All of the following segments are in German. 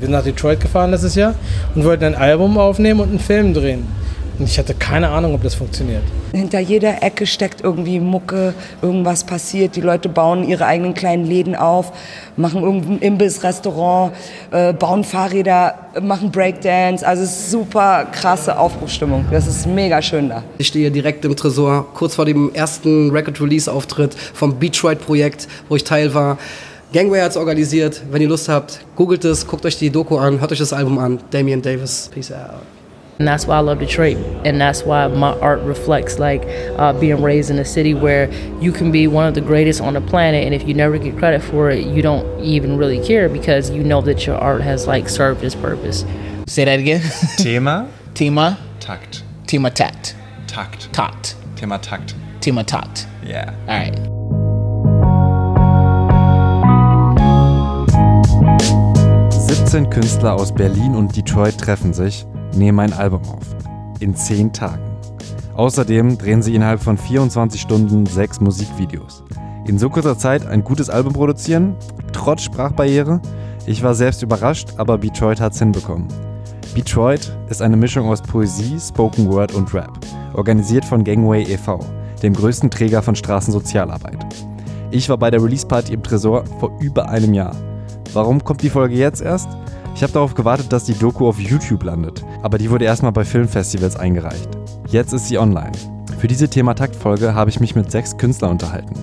Wir sind nach Detroit gefahren letztes Jahr und wollten ein Album aufnehmen und einen Film drehen. Und ich hatte keine Ahnung, ob das funktioniert. Hinter jeder Ecke steckt irgendwie Mucke, irgendwas passiert. Die Leute bauen ihre eigenen kleinen Läden auf, machen irgendein Imbiss-Restaurant, äh, bauen Fahrräder, machen Breakdance. Also es ist super krasse Aufbruchstimmung. Das ist mega schön da. Ich stehe direkt im Tresor, kurz vor dem ersten Record-Release-Auftritt vom Detroit-Projekt, wo ich Teil war. Gangway hat es organisiert. Wenn ihr Lust habt, googelt es, guckt euch die Doku an, hört euch das Album an. Damian Davis, peace out. And that's why I love Detroit. And that's why my art reflects like uh, being raised in a city where you can be one of the greatest on the planet. And if you never get credit for it, you don't even really care because you know that your art has like served its purpose. Say that again. Thema Thema, Takt. Thema Takt. Takt. Takt. Thema Takt. Thema Takt. Yeah. All right. 17 Künstler aus Berlin und Detroit treffen sich, nehmen ein Album auf. In 10 Tagen. Außerdem drehen sie innerhalb von 24 Stunden sechs Musikvideos. In so kurzer Zeit ein gutes Album produzieren, trotz Sprachbarriere? Ich war selbst überrascht, aber Detroit hat's hinbekommen. Detroit ist eine Mischung aus Poesie, Spoken Word und Rap, organisiert von Gangway e.V., dem größten Träger von Straßensozialarbeit. Ich war bei der Release-Party im Tresor vor über einem Jahr. Warum kommt die Folge jetzt erst? Ich habe darauf gewartet, dass die Doku auf YouTube landet, aber die wurde erstmal bei Filmfestivals eingereicht. Jetzt ist sie online. Für diese Thema-Takt-Folge habe ich mich mit sechs Künstlern unterhalten.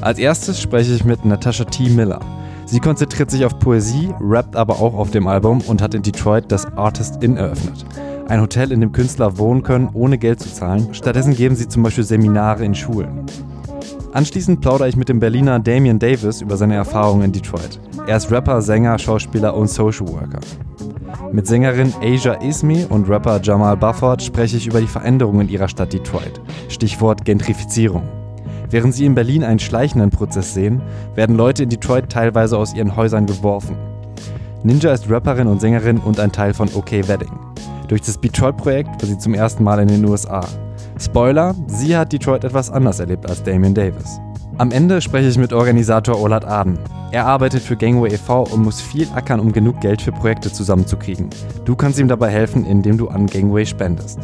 Als erstes spreche ich mit Natasha T. Miller. Sie konzentriert sich auf Poesie, rappt aber auch auf dem Album und hat in Detroit das Artist Inn eröffnet. Ein Hotel, in dem Künstler wohnen können, ohne Geld zu zahlen. Stattdessen geben sie zum Beispiel Seminare in Schulen. Anschließend plaudere ich mit dem Berliner Damian Davis über seine Erfahrungen in Detroit. Er ist Rapper, Sänger, Schauspieler und Social Worker. Mit Sängerin Asia Ismi und Rapper Jamal Bufford spreche ich über die Veränderungen ihrer Stadt Detroit. Stichwort Gentrifizierung. Während sie in Berlin einen schleichenden Prozess sehen, werden Leute in Detroit teilweise aus ihren Häusern geworfen. Ninja ist Rapperin und Sängerin und ein Teil von OK Wedding. Durch das Detroit-Projekt war sie zum ersten Mal in den USA. Spoiler, sie hat Detroit etwas anders erlebt als Damian Davis. Am Ende spreche ich mit Organisator Olat Aden. Er arbeitet für Gangway e.V. und muss viel ackern, um genug Geld für Projekte zusammenzukriegen. Du kannst ihm dabei helfen, indem du an Gangway spendest.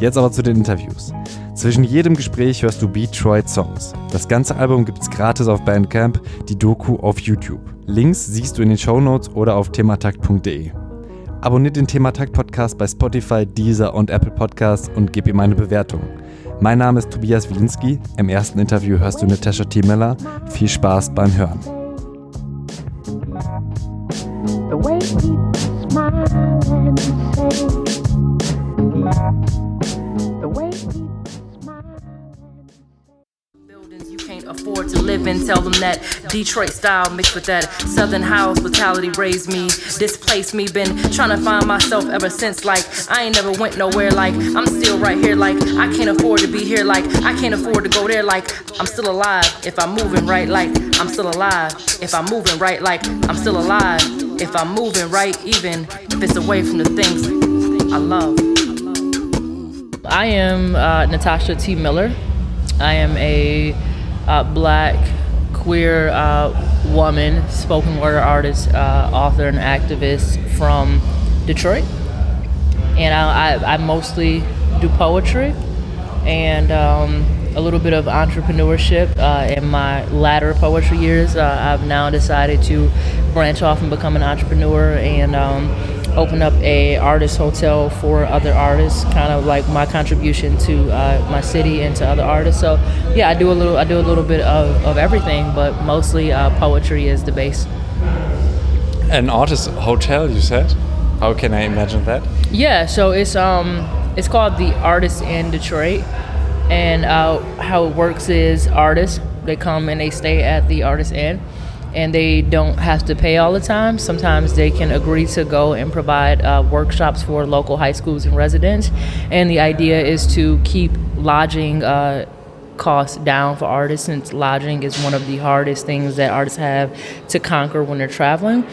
Jetzt aber zu den Interviews. Zwischen jedem Gespräch hörst du Detroit Songs. Das ganze Album gibt's gratis auf Bandcamp, die Doku auf YouTube. Links siehst du in den Shownotes oder auf thematakt.de. Abonniert den Thematakt Podcast bei Spotify, Deezer und Apple Podcasts und gib ihm eine Bewertung. Mein Name ist Tobias Wilinski. Im ersten Interview hörst du Natascha T. Miller. Viel Spaß beim Hören. The way afford to live in. Tell them that Detroit style mixed with that Southern house hospitality raised me, displaced me. Been trying to find myself ever since. Like I ain't never went nowhere. Like I'm still right here. Like I can't afford to be here. Like I can't afford to go there. Like I'm still alive if I'm moving right. Like I'm still alive if I'm moving right. Like I'm still alive if I'm moving right. Even if it's away from the things I love. I am uh, Natasha T. Miller. I am a uh, black, queer uh, woman, spoken word artist, uh, author, and activist from Detroit. And I, I, I mostly do poetry and um, a little bit of entrepreneurship. Uh, in my latter poetry years, uh, I've now decided to branch off and become an entrepreneur and um, open up a artist hotel for other artists. Kind of like my contribution to uh, my city and to other artists. So yeah, I do a little. I do a little bit of, of everything, but mostly uh, poetry is the base. An artist hotel, you said? How can I imagine that? Yeah, so it's um it's called the Artist in Detroit, and uh, how it works is artists they come and they stay at the Artist Inn, and they don't have to pay all the time. Sometimes they can agree to go and provide uh, workshops for local high schools and residents, and the idea is to keep lodging. Uh, costs down for artists since lodging is one of the hardest things that artists have to conquer when they're traveling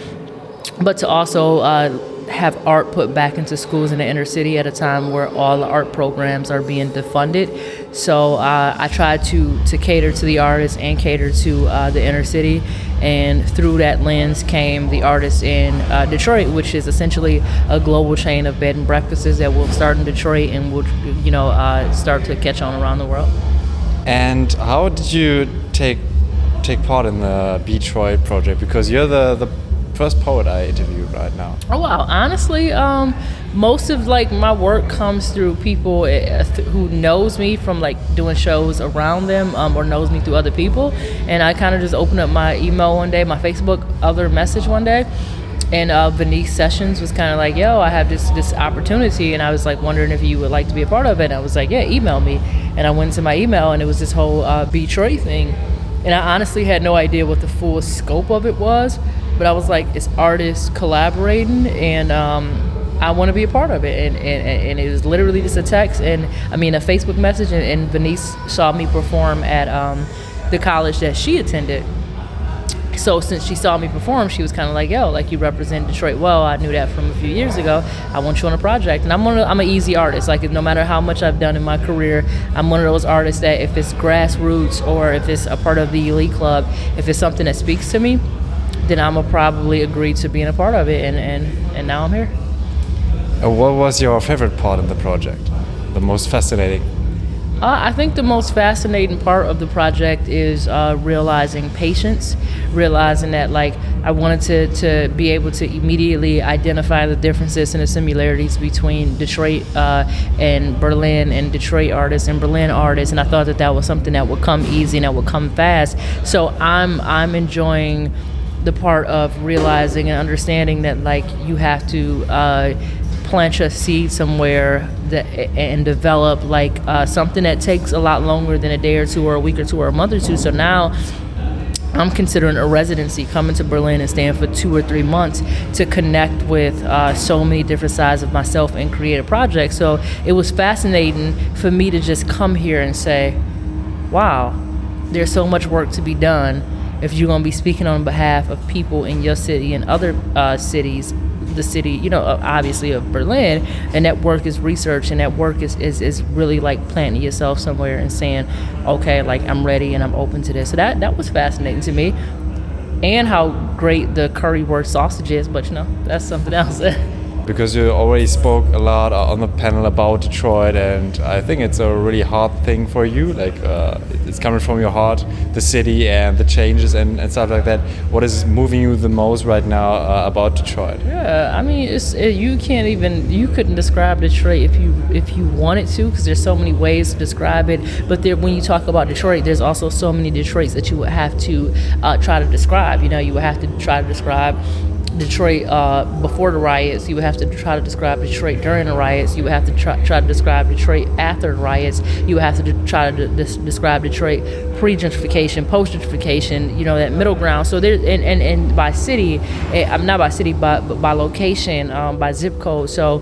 but to also uh, have art put back into schools in the inner city at a time where all the art programs are being defunded. So uh, I tried to to cater to the artists and cater to uh, the inner city, and through that lens came the artists in uh, Detroit, which is essentially a global chain of bed and breakfasts that will start in Detroit and will you know uh, start to catch on around the world. And how did you take take part in the Detroit project? Because you're the the first poet I interviewed right now. Oh wow! Honestly, um, most of like my work comes through people uh, who knows me from like doing shows around them, um, or knows me through other people. And I kind of just opened up my email one day, my Facebook other message one day, and uh, Venice Sessions was kind of like, "Yo, I have this this opportunity," and I was like wondering if you would like to be a part of it. And I was like, "Yeah, email me." And I went to my email, and it was this whole uh, Detroit thing. And I honestly had no idea what the full scope of it was, but I was like, it's artists collaborating, and um, I want to be a part of it. And, and, and it was literally just a text, and I mean, a Facebook message. And, and Venice saw me perform at um, the college that she attended. So since she saw me perform, she was kind of like, "Yo, like you represent Detroit well. I knew that from a few years ago. I want you on a project." And I'm one. Of, I'm an easy artist. Like no matter how much I've done in my career, I'm one of those artists that if it's grassroots or if it's a part of the elite club, if it's something that speaks to me, then I'm gonna probably agree to being a part of it. And and and now I'm here. Uh, what was your favorite part of the project? The most fascinating? Uh, I think the most fascinating part of the project is uh, realizing patience, realizing that like I wanted to, to be able to immediately identify the differences and the similarities between Detroit uh, and Berlin and Detroit artists and Berlin artists, and I thought that that was something that would come easy and that would come fast. So I'm I'm enjoying the part of realizing and understanding that like you have to uh, plant a seed somewhere that, and develop like uh, something that takes a lot longer than a day or two or a week or two or a month or two. So now I'm considering a residency coming to Berlin and staying for two or three months to connect with uh, so many different sides of myself and create a project. So it was fascinating for me to just come here and say, wow, there's so much work to be done if you're going to be speaking on behalf of people in your city and other uh, cities the city you know obviously of berlin and that work is research and that work is, is, is really like planting yourself somewhere and saying okay like i'm ready and i'm open to this. So that, that was fascinating to me. And how great the currywurst sausage is but you know that's something else because you already spoke a lot on the panel about Detroit, and I think it's a really hard thing for you. Like uh, it's coming from your heart, the city and the changes and, and stuff like that. What is moving you the most right now uh, about Detroit? Yeah, I mean, it's it, you can't even you couldn't describe Detroit if you if you wanted to, because there's so many ways to describe it. But there, when you talk about Detroit, there's also so many Detroits that you would have to uh, try to describe. You know, you would have to try to describe Detroit uh, before the riots. You would have to try to describe Detroit during the riots. You would have to try, try to describe Detroit after the riots. You would have to de- try to de- describe Detroit pre-gentrification, post-gentrification. You know that middle ground. So there, and, and, and by city, eh, I'm not by city, but, but by location, um, by zip code. So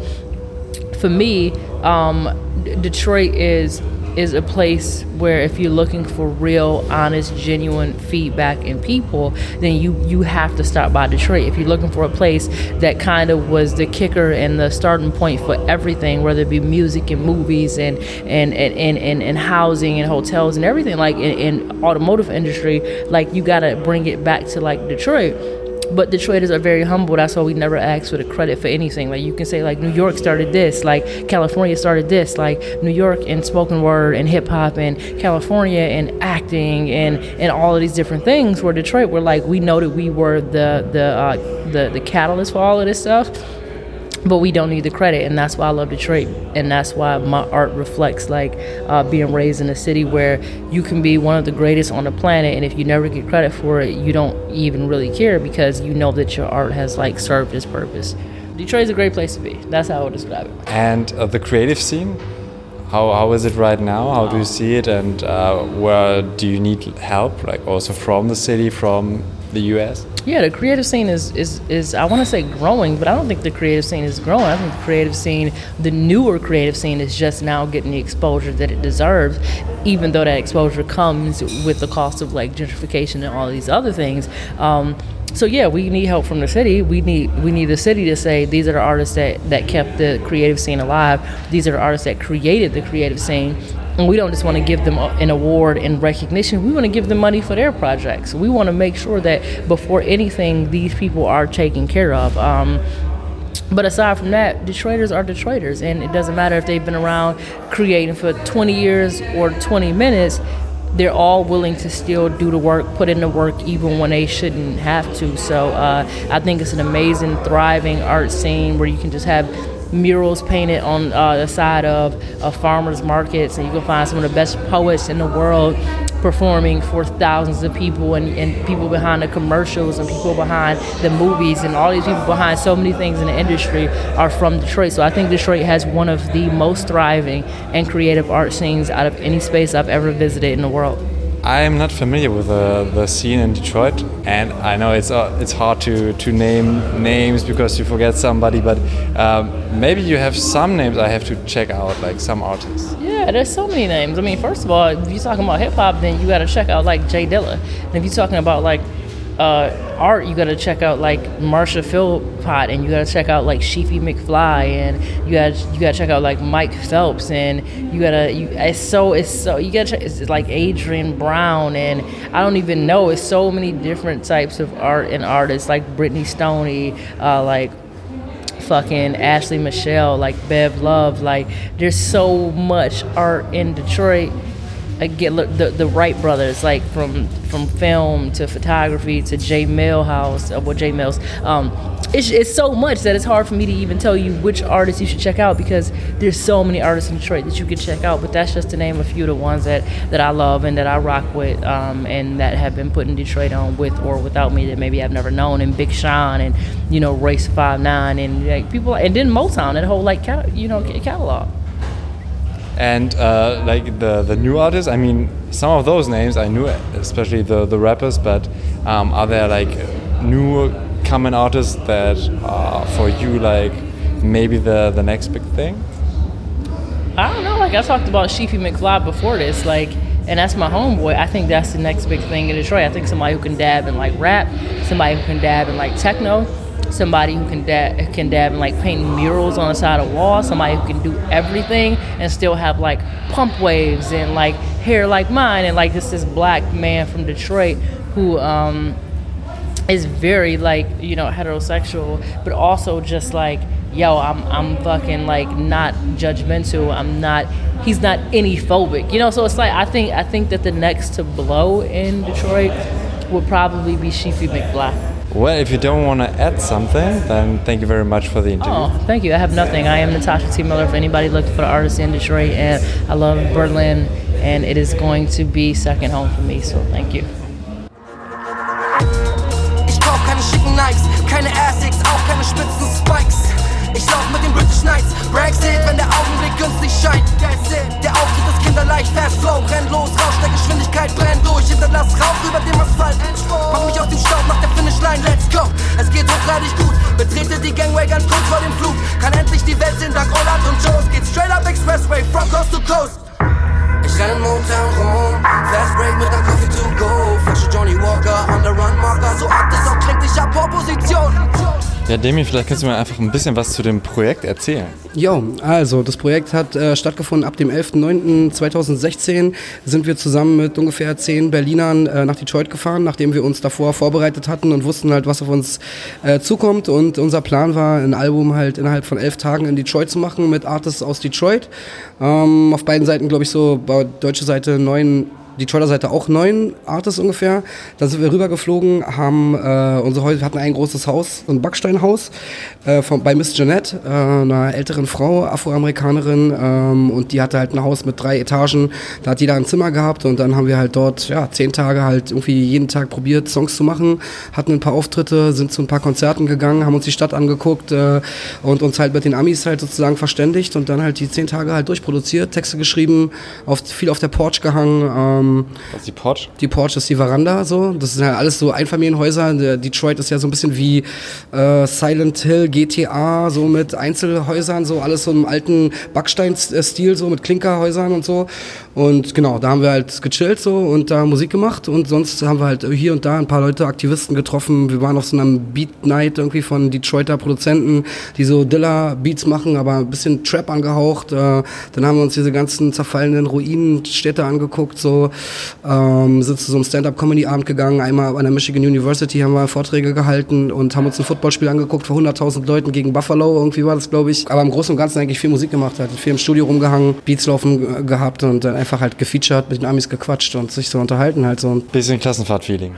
for me, um, Detroit is is a place where if you're looking for real, honest, genuine feedback in people, then you you have to stop by Detroit. If you're looking for a place that kind of was the kicker and the starting point for everything, whether it be music and movies and and and and, and, and housing and hotels and everything, like in, in automotive industry, like you gotta bring it back to like Detroit but Detroiters are very humble. That's why we never ask for the credit for anything. Like you can say, like New York started this, like California started this, like New York in spoken word and hip hop, and California in acting and and all of these different things. Where Detroit, we're like we know that we were the the uh, the the catalyst for all of this stuff but we don't need the credit and that's why i love detroit and that's why my art reflects like uh, being raised in a city where you can be one of the greatest on the planet and if you never get credit for it you don't even really care because you know that your art has like served its purpose detroit is a great place to be that's how i would describe it And uh, the creative scene, how, how is it right now? How do you see it? And uh, where do you need help? Like also from the city, from the US? Yeah, the creative scene is is, is I want to say growing, but I don't think the creative scene is growing. I think the creative scene, the newer creative scene, is just now getting the exposure that it deserves, even though that exposure comes with the cost of like gentrification and all these other things. Um, so yeah, we need help from the city. We need we need the city to say these are the artists that that kept the creative scene alive. These are the artists that created the creative scene. And we don't just want to give them an award and recognition. We want to give them money for their projects. We want to make sure that before anything, these people are taken care of. Um, but aside from that, Detroiters are Detroiters, and it doesn't matter if they've been around creating for 20 years or 20 minutes. They're all willing to still do the work, put in the work, even when they shouldn't have to. So uh, I think it's an amazing, thriving art scene where you can just have murals painted on uh, the side of, farmers markets, and you can find some of the best poets in the world performing for thousands of people and, and people behind the commercials and people behind the movies and all these people behind so many things in the industry are from Detroit. So I think Detroit has one of the most thriving and creative art scenes out of any space I've ever visited in the world. I'm not familiar with the, the scene in Detroit, and I know it's uh, it's hard to, to name names because you forget somebody. But um, maybe you have some names I have to check out, like some artists. Yeah, there's so many names. I mean, first of all, if you're talking about hip hop, then you got to check out like Jay Dilla. And if you're talking about like uh, art, you got to check out like Marsha Philpott, and you got to check out like Sheefy McFly, and you got you got to check out like Mike Phelps, and you gotta you. It's so it's so you got to check. It's like Adrian Brown, and I don't even know. It's so many different types of art and artists like Brittany Stoney, uh, like fucking Ashley Michelle, like Bev Love. Like there's so much art in Detroit. Get the the Wright brothers, like from from film to photography to J Millhouse, uh, well J Mills. Um, it's, it's so much that it's hard for me to even tell you which artists you should check out because there's so many artists in Detroit that you could check out. But that's just to name a few of the ones that that I love and that I rock with, um, and that have been put in Detroit on with or without me that maybe I've never known. And Big Sean and you know Race Five Nine and like people, and then Motown, that whole like you know catalog. And uh, like the the new artists, I mean, some of those names I knew, especially the the rappers. But um, are there like new coming artists that are for you like maybe the the next big thing? I don't know. Like I talked about sheepy McFly before this, like, and that's my homeboy. I think that's the next big thing in Detroit. I think somebody who can dab in like rap, somebody who can dab in like techno, somebody who can dab can dab and like paint murals on the side of walls, somebody who can do everything and still have like pump waves and like hair like mine, and like this this black man from Detroit who um, is very like you know heterosexual, but also just like yo, I'm I'm fucking like not judgmental. I'm not. He's not any phobic, you know. So it's like I think I think that the next to blow in Detroit would probably be Sheefy McFly. Well, if you don't want to add something, then thank you very much for the interview. Oh, thank you. I have nothing. I am Natasha T. Miller. For anybody looking for the artists in Detroit, and I love Berlin, and it is going to be second home for me. So thank you. Ich kauf keine schicken Nikes, keine Asics, auch keine spitzen Spikes. Ich lauf mit den British Knights, Brexit, wenn der Augenblick günstig scheint. Der Auftritt ist kinderleicht, Fast Flow, renn los, Rausch der Geschwindigkeit, brenn durch, hinterlass Rauch über dem Asphalt. Mach mich aus dem Staub nach der Finishline, let's go. Es geht hochgradig gut, betrete die Gangway ganz kurz vor dem Flug. Kann endlich die Welt sehen, dank Holland und Joes. Geht straight up Expressway, from coast to coast. Ich renn in rum, Fast Break mit nem Coffee to go. Frische Johnny Walker, on the run Marker, so ab das auch klingt, ich hab Position. Ja, Demi, vielleicht kannst du mir einfach ein bisschen was zu dem Projekt erzählen. Jo, also das Projekt hat äh, stattgefunden ab dem 11.09.2016 sind wir zusammen mit ungefähr zehn Berlinern äh, nach Detroit gefahren, nachdem wir uns davor vorbereitet hatten und wussten halt, was auf uns äh, zukommt. Und unser Plan war, ein Album halt innerhalb von elf Tagen in Detroit zu machen mit Artists aus Detroit. Ähm, auf beiden Seiten, glaube ich, so, deutsche Seite neun Detroiter Seite auch neun Artists ungefähr. Dann sind wir rübergeflogen, haben äh, unsere Häuser, hatten ein großes Haus, ein Backsteinhaus äh, von, bei Miss Jeanette, äh, einer älteren Frau, Afroamerikanerin, ähm, und die hatte halt ein Haus mit drei Etagen. Da hat jeder ein Zimmer gehabt und dann haben wir halt dort ja zehn Tage halt irgendwie jeden Tag probiert Songs zu machen, hatten ein paar Auftritte, sind zu ein paar Konzerten gegangen, haben uns die Stadt angeguckt äh, und uns halt mit den Amis halt sozusagen verständigt und dann halt die zehn Tage halt durchproduziert, Texte geschrieben, auf, viel auf der Porch gehangen. Ähm, Was ist die Porch? die Porch ist die Veranda, so. Das sind ja alles so Einfamilienhäuser. Der Detroit ist ja so ein bisschen wie äh, Silent Hill, GTA, so mit Einzelhäusern, so alles so im alten Backsteinstil, so mit Klinkerhäusern und so. Und genau, da haben wir halt gechillt so und da Musik gemacht und sonst haben wir halt hier und da ein paar Leute, Aktivisten getroffen. Wir waren auf so einem Beat Night irgendwie von Detroiter Produzenten, die so Dilla-Beats machen, aber ein bisschen Trap angehaucht. Äh, dann haben wir uns diese ganzen zerfallenen Ruinenstädte angeguckt, so ähm, sind zu so einem Stand-Up-Comedy-Abend gegangen. Einmal an der Michigan University haben wir Vorträge gehalten und haben uns ein Footballspiel angeguckt vor 100.000 Leuten gegen Buffalo, irgendwie war das, glaube ich. Aber im Großen und Ganzen eigentlich viel Musik gemacht, hat viel im Studio rumgehangen, Beats laufen äh, gehabt und dann einfach halt gefeatured, mit den Amis gequatscht und sich so unterhalten halt so. Bisschen Klassenfahrt-Feeling.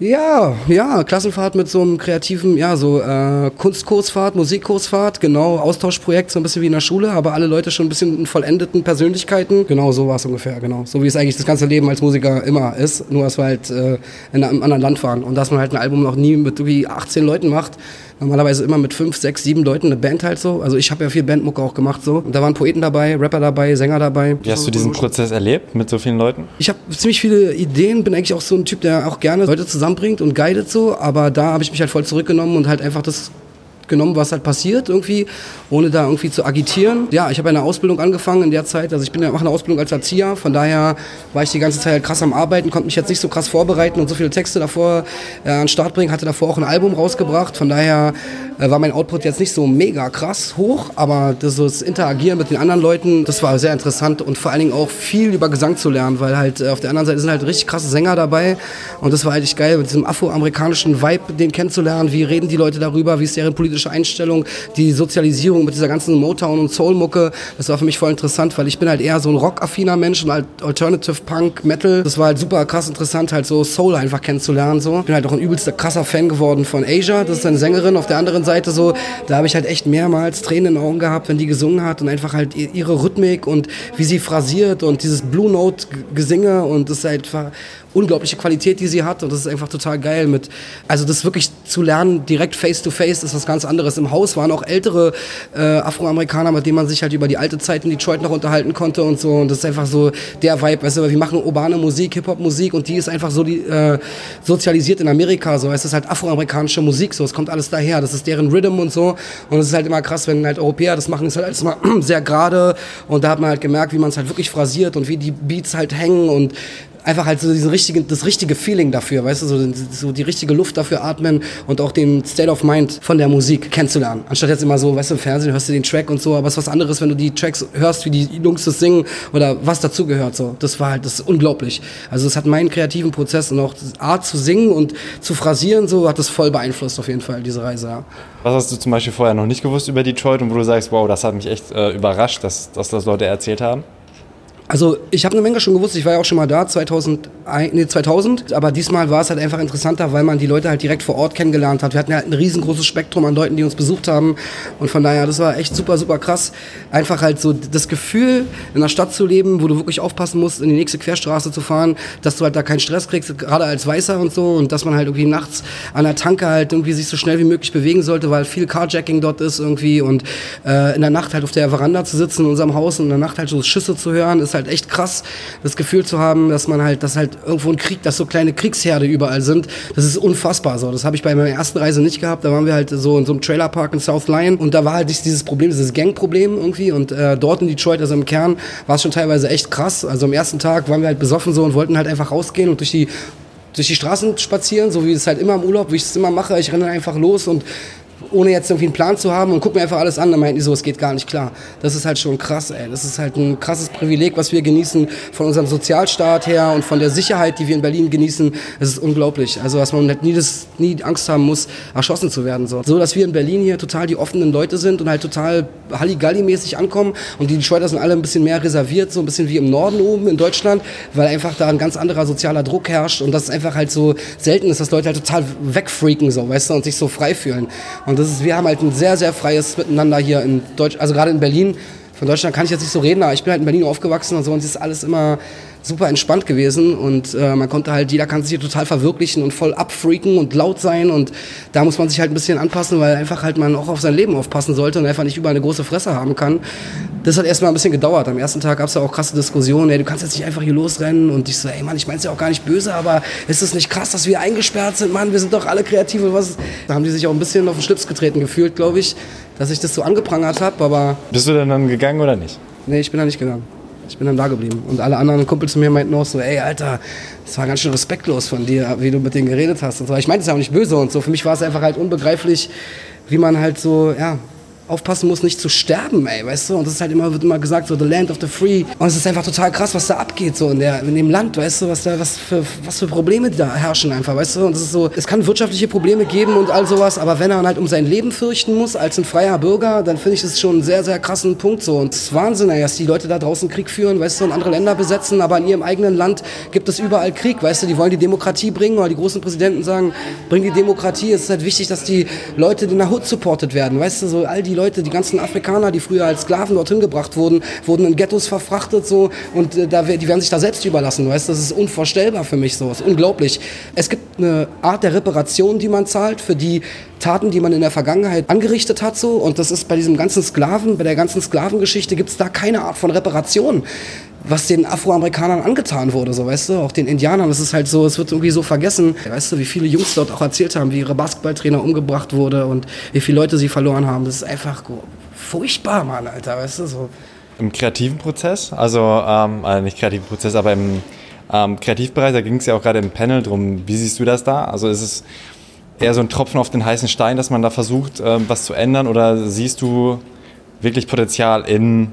Ja, ja, Klassenfahrt mit so einem kreativen, ja, so äh, Kunstkursfahrt, Musikkursfahrt, genau, Austauschprojekt, so ein bisschen wie in der Schule, aber alle Leute schon ein bisschen in vollendeten Persönlichkeiten. Genau, so war es ungefähr, genau. So wie es eigentlich das ganze Leben als Musiker immer ist, nur dass wir halt äh, in einem anderen Land waren und dass man halt ein Album noch nie mit irgendwie 18 Leuten macht, normalerweise immer mit fünf, sechs, sieben Leuten eine Band halt so. Also ich habe ja viel Bandmucke auch gemacht so. Und da waren Poeten dabei, Rapper dabei, Sänger dabei. Wie hast du diesen Prozess erlebt mit so vielen Leuten? Ich habe ziemlich viele Ideen, bin eigentlich auch so ein Typ, der auch gerne Leute zusammenbringt und guidet so, aber da habe ich mich halt voll zurückgenommen und halt einfach das genommen, was halt passiert irgendwie, ohne da irgendwie zu agitieren. Ja, ich habe eine Ausbildung angefangen in der Zeit, also ich bin mache eine Ausbildung als Erzieher, von daher war ich die ganze Zeit halt krass am Arbeiten, konnte mich jetzt nicht so krass vorbereiten und so viele Texte davor äh, an den Start bringen, hatte davor auch ein Album rausgebracht, von daher äh, war mein Output jetzt nicht so mega krass hoch, aber das, das Interagieren mit den anderen Leuten, das war sehr interessant und vor allen Dingen auch viel über Gesang zu lernen, weil halt äh, auf der anderen Seite sind halt richtig krasse Sänger dabei. Und das war eigentlich geil, mit diesem afroamerikanischen Vibe, den kennenzulernen, wie reden die Leute darüber, wie ist deren politische Einstellung, die Sozialisierung mit dieser ganzen Motown und Soul-Mucke, das war für mich voll interessant, weil ich bin halt eher so ein rockaffiner Mensch und halt Alternative Punk, Metal, das war halt super krass interessant, halt so Soul einfach kennenzulernen so. Ich bin halt auch ein übelster krasser Fan geworden von Asia, das ist eine Sängerin auf der anderen Seite so, da habe ich halt echt mehrmals Tränen in den Augen gehabt, wenn die gesungen hat und einfach halt ihre Rhythmik und wie sie phrasiert und dieses Blue Note Gesinge und das ist halt unglaubliche Qualität, die sie hat. Und das ist einfach total geil mit, also das wirklich zu lernen, direkt face to face ist was ganz anderes. Im Haus waren auch ältere äh, Afroamerikaner, mit denen man sich halt über die alte Zeit in Detroit noch unterhalten konnte und so. Und das ist einfach so der Vibe, weißt du, wir machen urbane Musik, Hip-Hop-Musik und die ist einfach so die, äh, sozialisiert in Amerika, so, es ist halt afroamerikanische Musik, so, es kommt alles daher, das ist deren Rhythm und so. Und es ist halt immer krass, wenn halt Europäer das machen, ist halt alles mal sehr gerade. Und da hat man halt gemerkt, wie man es halt wirklich phrasiert und wie die Beats halt hängen und einfach halt so diesen richtigen, das richtige Feeling dafür, weißt du, so, so die richtige Luft dafür atmen und auch den State of Mind von der Musik kennenzulernen. Anstatt jetzt immer so, weißt du, im Fernsehen hörst du den Track und so, aber es ist was anderes, wenn du die Tracks hörst, wie die Jungs das singen oder was dazugehört, so. Das war halt, das ist unglaublich. Also es hat meinen kreativen Prozess und auch die Art zu singen und zu phrasieren, so, hat das voll beeinflusst auf jeden Fall, diese Reise, ja. Was hast du zum Beispiel vorher noch nicht gewusst über Detroit und wo du sagst, wow, das hat mich echt äh, überrascht, dass, dass das Leute erzählt haben? Also ich habe eine Menge schon gewusst, ich war ja auch schon mal da, 2000, nee, 2000, aber diesmal war es halt einfach interessanter, weil man die Leute halt direkt vor Ort kennengelernt hat. Wir hatten ja halt ein riesengroßes Spektrum an Leuten, die uns besucht haben und von daher, das war echt super, super krass. Einfach halt so das Gefühl, in einer Stadt zu leben, wo du wirklich aufpassen musst, in die nächste Querstraße zu fahren, dass du halt da keinen Stress kriegst, gerade als Weißer und so und dass man halt irgendwie nachts an der Tanke halt irgendwie sich so schnell wie möglich bewegen sollte, weil viel Carjacking dort ist irgendwie und äh, in der Nacht halt auf der Veranda zu sitzen in unserem Haus und in der Nacht halt so Schüsse zu hören, ist halt echt krass, das Gefühl zu haben, dass man halt, dass halt irgendwo ein Krieg, dass so kleine Kriegsherde überall sind. Das ist unfassbar so. Das habe ich bei meiner ersten Reise nicht gehabt. Da waren wir halt so in so einem Trailerpark in South Lyon und da war halt dieses Problem, dieses Gangproblem irgendwie und äh, dort in Detroit, also im Kern, war es schon teilweise echt krass. Also am ersten Tag waren wir halt besoffen so und wollten halt einfach rausgehen und durch die durch die Straßen spazieren, so wie es halt immer im Urlaub, wie ich es immer mache. Ich renne einfach los und ohne jetzt irgendwie einen Plan zu haben und guck mir einfach alles an, dann meinten die so, es geht gar nicht klar. Das ist halt schon krass, ey. Das ist halt ein krasses Privileg, was wir genießen von unserem Sozialstaat her und von der Sicherheit, die wir in Berlin genießen. Es ist unglaublich. Also, dass man halt nie, das, nie Angst haben muss, erschossen zu werden. So. so, dass wir in Berlin hier total die offenen Leute sind und halt total Halligalli-mäßig ankommen und die Detroiter sind alle ein bisschen mehr reserviert, so ein bisschen wie im Norden oben in Deutschland, weil einfach da ein ganz anderer sozialer Druck herrscht und das ist einfach halt so selten ist, dass Leute halt total wegfreaken, so, weißt du, und sich so frei fühlen. Und das ist, wir haben halt ein sehr, sehr freies Miteinander hier in Deutschland, also gerade in Berlin. Von Deutschland kann ich jetzt nicht so reden, aber ich bin halt in Berlin aufgewachsen und so und es ist alles immer super entspannt gewesen und äh, man konnte halt, jeder kann sich hier total verwirklichen und voll abfreaken und laut sein und da muss man sich halt ein bisschen anpassen, weil einfach halt man auch auf sein Leben aufpassen sollte und einfach nicht überall eine große Fresse haben kann. Das hat erstmal ein bisschen gedauert. Am ersten Tag gab es ja auch krasse Diskussionen, ey, du kannst jetzt nicht einfach hier losrennen und ich so, ey Mann, ich mein's ja auch gar nicht böse, aber ist es nicht krass, dass wir eingesperrt sind, Mann, wir sind doch alle kreative, was? Da haben die sich auch ein bisschen auf den Schlips getreten gefühlt, glaube ich, dass ich das so angeprangert habe, aber... Bist du denn dann gegangen oder nicht? Nee, ich bin da nicht gegangen. Ich bin dann da geblieben. Und alle anderen Kumpels zu mir meinten auch so, ey, Alter, das war ganz schön respektlos von dir, wie du mit denen geredet hast. Und so. Ich meinte es ja auch nicht böse und so. Für mich war es einfach halt unbegreiflich, wie man halt so, ja, aufpassen muss, nicht zu sterben, ey, weißt du? Und das ist halt immer, wird immer gesagt, so the land of the free. Und es ist einfach total krass, was da abgeht, so in, der, in dem Land, weißt du, was da, was für, was für Probleme da herrschen einfach, weißt du? Und es ist so, es kann wirtschaftliche Probleme geben und all sowas, aber wenn er halt um sein Leben fürchten muss, als ein freier Bürger, dann finde ich das schon einen sehr, sehr krassen Punkt so. Und es ist Wahnsinn, ey, dass die Leute da draußen Krieg führen, weißt du, und andere Länder besetzen, aber in ihrem eigenen Land gibt es überall Krieg, weißt du? Die wollen die Demokratie bringen, oder die großen Präsidenten sagen, bring die Demokratie. Es ist halt wichtig, dass die Leute in der Hut supportet werden, weißt du? So all die Leute, die ganzen Afrikaner, die früher als Sklaven dorthin gebracht wurden, wurden in Ghettos verfrachtet so. Und äh, da, die werden sich da selbst überlassen, weißt Das ist unvorstellbar für mich so, das ist unglaublich. Es gibt eine Art der Reparation, die man zahlt für die Taten, die man in der Vergangenheit angerichtet hat so. Und das ist bei diesem ganzen Sklaven, bei der ganzen Sklavengeschichte gibt es da keine Art von Reparation was den Afroamerikanern angetan wurde, so weißt du, auch den Indianern. Es ist halt so, es wird irgendwie so vergessen. Weißt du, wie viele Jungs dort auch erzählt haben, wie ihre Basketballtrainer umgebracht wurde und wie viele Leute sie verloren haben. Das ist einfach furchtbar, Mann, Alter, weißt du, so. Im kreativen Prozess, also, ähm, also nicht kreativen Prozess, aber im ähm, Kreativbereich, da ging es ja auch gerade im Panel drum. Wie siehst du das da? Also ist es eher so ein Tropfen auf den heißen Stein, dass man da versucht, ähm, was zu ändern oder siehst du wirklich Potenzial in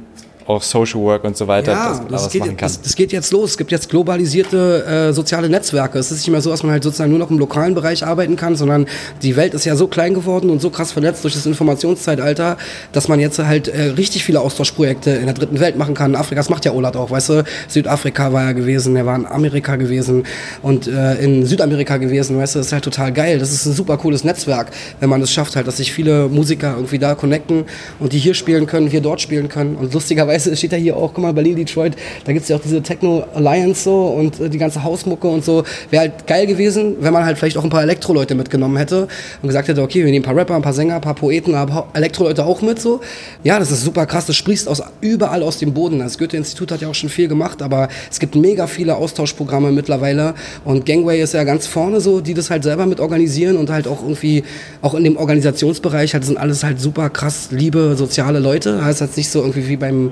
auch Social Work und so weiter, ja, dass man da das was geht, machen kann. Das, das geht jetzt los. Es gibt jetzt globalisierte äh, soziale Netzwerke. Es ist nicht mehr so, dass man halt sozusagen nur noch im lokalen Bereich arbeiten kann, sondern die Welt ist ja so klein geworden und so krass verletzt durch das Informationszeitalter, dass man jetzt halt äh, richtig viele Austauschprojekte in der dritten Welt machen kann. Afrika, das macht ja Olat auch, weißt du? Südafrika war er gewesen, er war in Amerika gewesen und äh, in Südamerika gewesen, weißt du? Das ist halt total geil. Das ist ein super cooles Netzwerk, wenn man es schafft halt, dass sich viele Musiker irgendwie da connecten und die hier spielen können, wir dort spielen können. Und lustigerweise steht ja hier auch, guck mal, Berlin, Detroit, da gibt es ja auch diese Techno Alliance so und äh, die ganze Hausmucke und so. Wäre halt geil gewesen, wenn man halt vielleicht auch ein paar Elektro-Leute mitgenommen hätte und gesagt hätte, okay, wir nehmen ein paar Rapper, ein paar Sänger, ein paar Poeten, aber Elektro-Leute auch mit so. Ja, das ist super krass, das sprießt aus, überall aus dem Boden. Das Goethe-Institut hat ja auch schon viel gemacht, aber es gibt mega viele Austauschprogramme mittlerweile und Gangway ist ja ganz vorne so, die das halt selber mit organisieren und halt auch irgendwie, auch in dem Organisationsbereich, halt sind alles halt super krass liebe, soziale Leute. Heißt halt nicht so irgendwie wie beim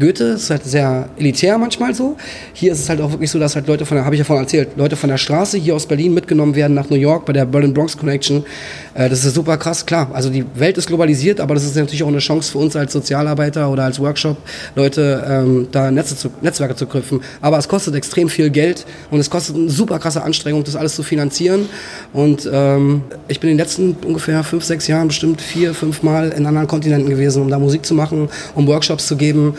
Goethe, ist halt sehr elitär manchmal so. Hier ist es halt auch wirklich so, dass halt Leute von der, habe ich ja vorhin erzählt, Leute von der Straße hier aus Berlin mitgenommen werden nach New York bei der Berlin-Bronx Connection. Äh, das ist super krass, klar. Also die Welt ist globalisiert, aber das ist natürlich auch eine Chance für uns als Sozialarbeiter oder als Workshop-Leute, ähm, da Netze zu, Netzwerke zu knüpfen. Aber es kostet extrem viel Geld und es kostet eine super krasse Anstrengung, das alles zu finanzieren. Und ähm, ich bin in den letzten ungefähr fünf, sechs Jahren bestimmt vier, fünf Mal in anderen Kontinenten gewesen, um da Musik zu machen, um Workshops zu geben.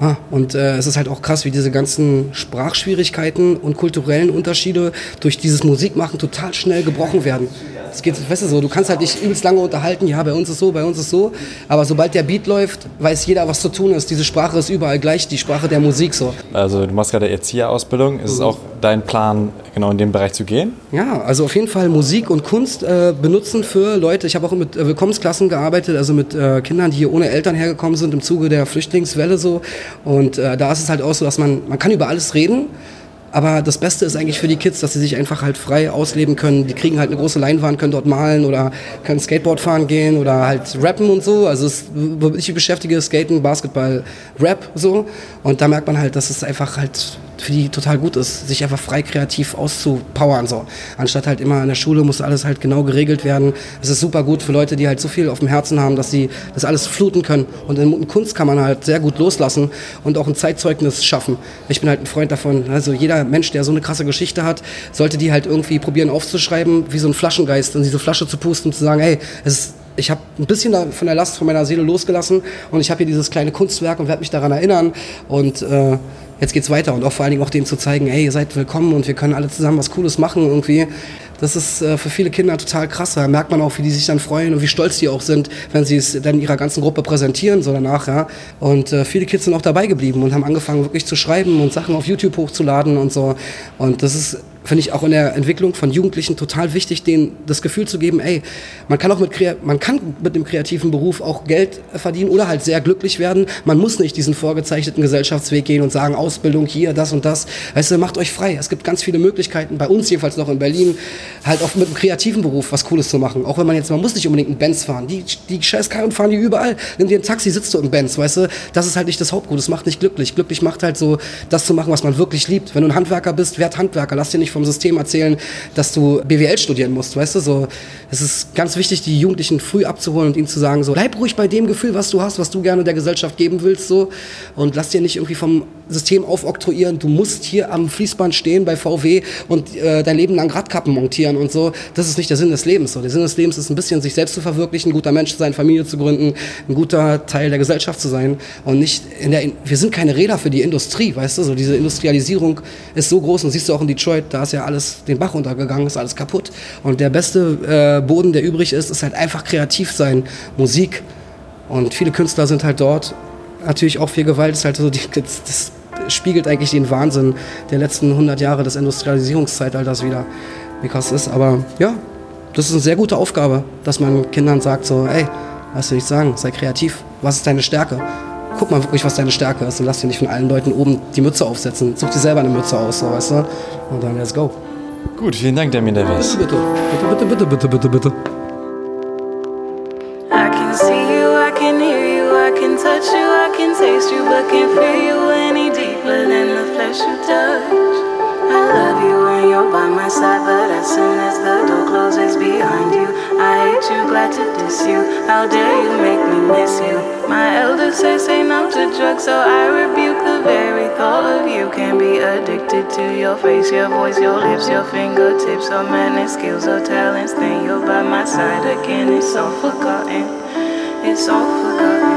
Ah, und äh, es ist halt auch krass, wie diese ganzen Sprachschwierigkeiten und kulturellen Unterschiede durch dieses Musikmachen total schnell gebrochen werden. Es geht, weißt du so, du kannst halt nicht übelst lange unterhalten, ja, bei uns ist so, bei uns ist so, aber sobald der Beat läuft, weiß jeder, was zu tun ist. Diese Sprache ist überall gleich, die Sprache der Musik so. Also du machst gerade Erzieherausbildung. Ist es auch dein Plan, genau in den Bereich zu gehen? Ja, also auf jeden Fall Musik und Kunst äh, benutzen für Leute. Ich habe auch mit äh, Willkommensklassen gearbeitet, also mit äh, Kindern, die hier ohne Eltern hergekommen sind im Zuge der Flüchtlingswelle so. Und äh, da ist es halt auch so, dass man, man kann über alles reden. Aber das Beste ist eigentlich für die Kids, dass sie sich einfach halt frei ausleben können. Die kriegen halt eine große Leinwand, können dort malen oder können Skateboard fahren gehen oder halt rappen und so. Also es, ich beschäftige, Skaten, Basketball, Rap so. Und da merkt man halt, dass es einfach halt für die total gut ist, sich einfach frei kreativ auszupowern so. Anstatt halt immer in der Schule muss alles halt genau geregelt werden. Es ist super gut für Leute, die halt so viel auf dem Herzen haben, dass sie das alles fluten können. Und in Kunst kann man halt sehr gut loslassen und auch ein Zeitzeugnis schaffen. Ich bin halt ein Freund davon. Also jeder Mensch, der so eine krasse Geschichte hat, sollte die halt irgendwie probieren aufzuschreiben, wie so ein Flaschengeist, in diese Flasche zu pusten und zu sagen, hey, es ist ich habe ein bisschen von der Last von meiner Seele losgelassen und ich habe hier dieses kleine Kunstwerk und werde mich daran erinnern und äh, jetzt geht's weiter und auch vor allen Dingen auch denen zu zeigen, hey, ihr seid willkommen und wir können alle zusammen was Cooles machen irgendwie. Das ist äh, für viele Kinder total krass. Da merkt man auch, wie die sich dann freuen und wie stolz die auch sind, wenn sie es dann ihrer ganzen Gruppe präsentieren, so danach, ja. Und äh, viele Kids sind auch dabei geblieben und haben angefangen wirklich zu schreiben und Sachen auf YouTube hochzuladen und so. Und das ist finde ich auch in der Entwicklung von Jugendlichen total wichtig, denen das Gefühl zu geben, ey, man kann auch mit, man kann mit dem kreativen Beruf auch Geld verdienen oder halt sehr glücklich werden. Man muss nicht diesen vorgezeichneten Gesellschaftsweg gehen und sagen, Ausbildung hier, das und das. Weißt du, macht euch frei. Es gibt ganz viele Möglichkeiten, bei uns jedenfalls noch in Berlin, halt auch mit einem kreativen Beruf was Cooles zu machen. Auch wenn man jetzt, man muss nicht unbedingt einen Benz fahren. Die, die scheiß Karren fahren die überall. Nimm dir ein Taxi, sitzt du im Benz, weißt du. Das ist halt nicht das Hauptgut. Das macht nicht glücklich. Glücklich macht halt so, das zu machen, was man wirklich liebt. Wenn du ein Handwerker bist, werd Handwerker. Lass dir nicht vom System erzählen, dass du BWL studieren musst, weißt du. So, es ist ganz wichtig, die Jugendlichen früh abzuholen und ihnen zu sagen, so, bleib ruhig bei dem Gefühl, was du hast, was du gerne der Gesellschaft geben willst, so. Und lass dir nicht irgendwie vom System aufoktroyieren, du musst hier am Fließband stehen bei VW und äh, dein Leben lang Radkappen montieren und so. Das ist nicht der Sinn des Lebens. So. Der Sinn des Lebens ist ein bisschen, sich selbst zu verwirklichen, ein guter Mensch zu sein, Familie zu gründen, ein guter Teil der Gesellschaft zu sein und nicht in der, wir sind keine Räder für die Industrie, weißt du, so diese Industrialisierung ist so groß und siehst du auch in Detroit, da ist ja alles den Bach runtergegangen, ist alles kaputt und der beste äh, Boden, der übrig ist, ist halt einfach kreativ sein, Musik und viele Künstler sind halt dort. Natürlich auch viel Gewalt ist halt so, die, das, das spiegelt eigentlich den Wahnsinn der letzten 100 Jahre des Industrialisierungszeitalters wieder, wie krass es ist. Aber ja, das ist eine sehr gute Aufgabe, dass man Kindern sagt so, ey, was will ich sagen, sei kreativ. Was ist deine Stärke? Guck mal wirklich, was deine Stärke ist und lass dir nicht von allen Leuten oben die Mütze aufsetzen. Such dir selber eine Mütze aus, so, weißt du? Und dann let's go. Gut, vielen Dank, Damien Davis. Bitte, bitte, bitte, bitte, bitte, bitte. I so I rebuke the very thought of you. Can be addicted to your face, your voice, your lips, your fingertips, or many skills or talents. Then you're by my side again. It's all forgotten. It's all forgotten.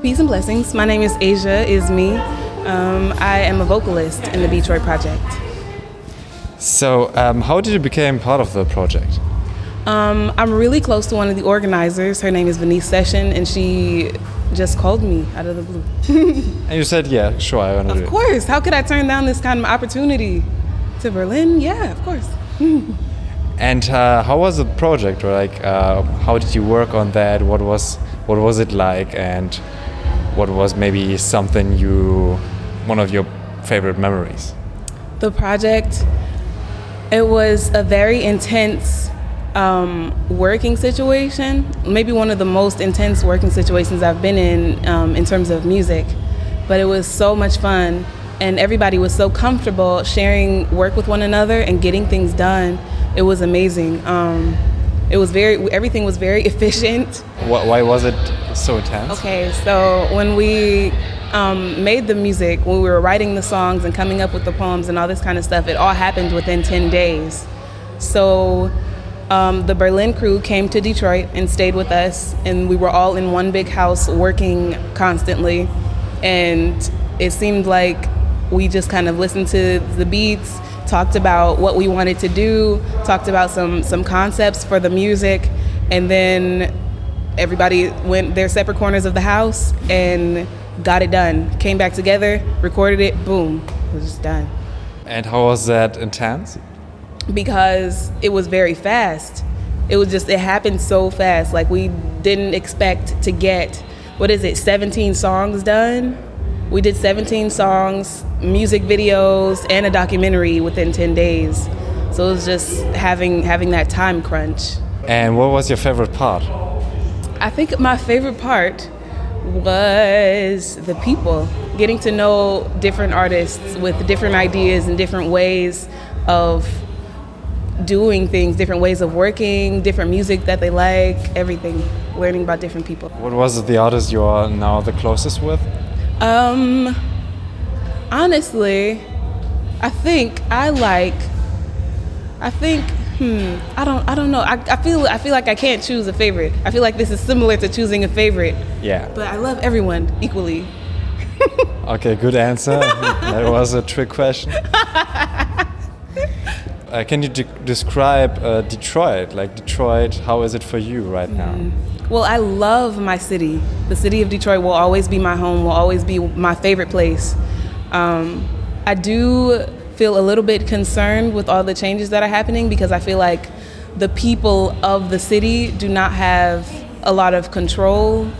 Peace and blessings. My name is Asia Is me. Um, I am a vocalist in the Detroit Project. So, um, how did you become part of the project? Um, I'm really close to one of the organizers. Her name is Venice Session, and she just called me out of the blue. And you said, yeah, sure, I want to do of it. course. How could I turn down this kind of opportunity to Berlin? Yeah, of course. And uh, how was the project? Or like, uh, how did you work on that? What was what was it like? And what was maybe something you, one of your favorite memories? the project it was a very intense um, working situation maybe one of the most intense working situations i've been in um, in terms of music but it was so much fun and everybody was so comfortable sharing work with one another and getting things done it was amazing um, it was very everything was very efficient Why was it so intense? Okay, so when we um, made the music, when we were writing the songs and coming up with the poems and all this kind of stuff, it all happened within 10 days. So um, the Berlin crew came to Detroit and stayed with us, and we were all in one big house working constantly. And it seemed like we just kind of listened to the beats, talked about what we wanted to do, talked about some, some concepts for the music, and then everybody went their separate corners of the house and got it done. Came back together, recorded it, boom, it was done. And how was that intense? Because it was very fast. It was just, it happened so fast. Like we didn't expect to get, what is it, 17 songs done? We did 17 songs, music videos, and a documentary within 10 days. So it was just having having that time crunch. And what was your favorite part? I think my favorite part was the people, getting to know different artists with different ideas and different ways of doing things, different ways of working, different music that they like, everything, learning about different people. What was the artist you are now the closest with? Um, honestly, I think I like. I think. Hmm. I don't. I don't know. I, I feel. I feel like I can't choose a favorite. I feel like this is similar to choosing a favorite. Yeah. But I love everyone equally. Okay, good answer. that was a trick question. Uh, can you de- describe uh, Detroit? Like Detroit, how is it for you right now? Well, I love my city. The city of Detroit will always be my home. Will always be my favorite place. Um, I do feel a little bit concerned with all the changes that are happening because I feel like the people of the city do not have a lot of control.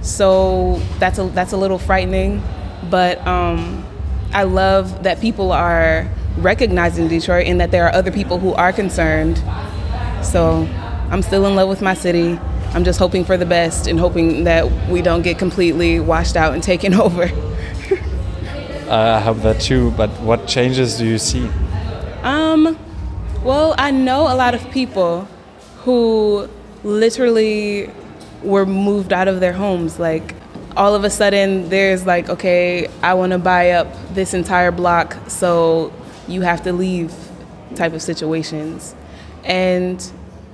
So that's a that's a little frightening. But um, I love that people are recognizing Detroit and that there are other people who are concerned. So I'm still in love with my city. I'm just hoping for the best and hoping that we don't get completely washed out and taken over. I hope that too. But what changes do you see? Um, well, I know a lot of people who literally were moved out of their homes. Like, all of a sudden, there's like, okay, I want to buy up this entire block, so you have to leave type of situations. And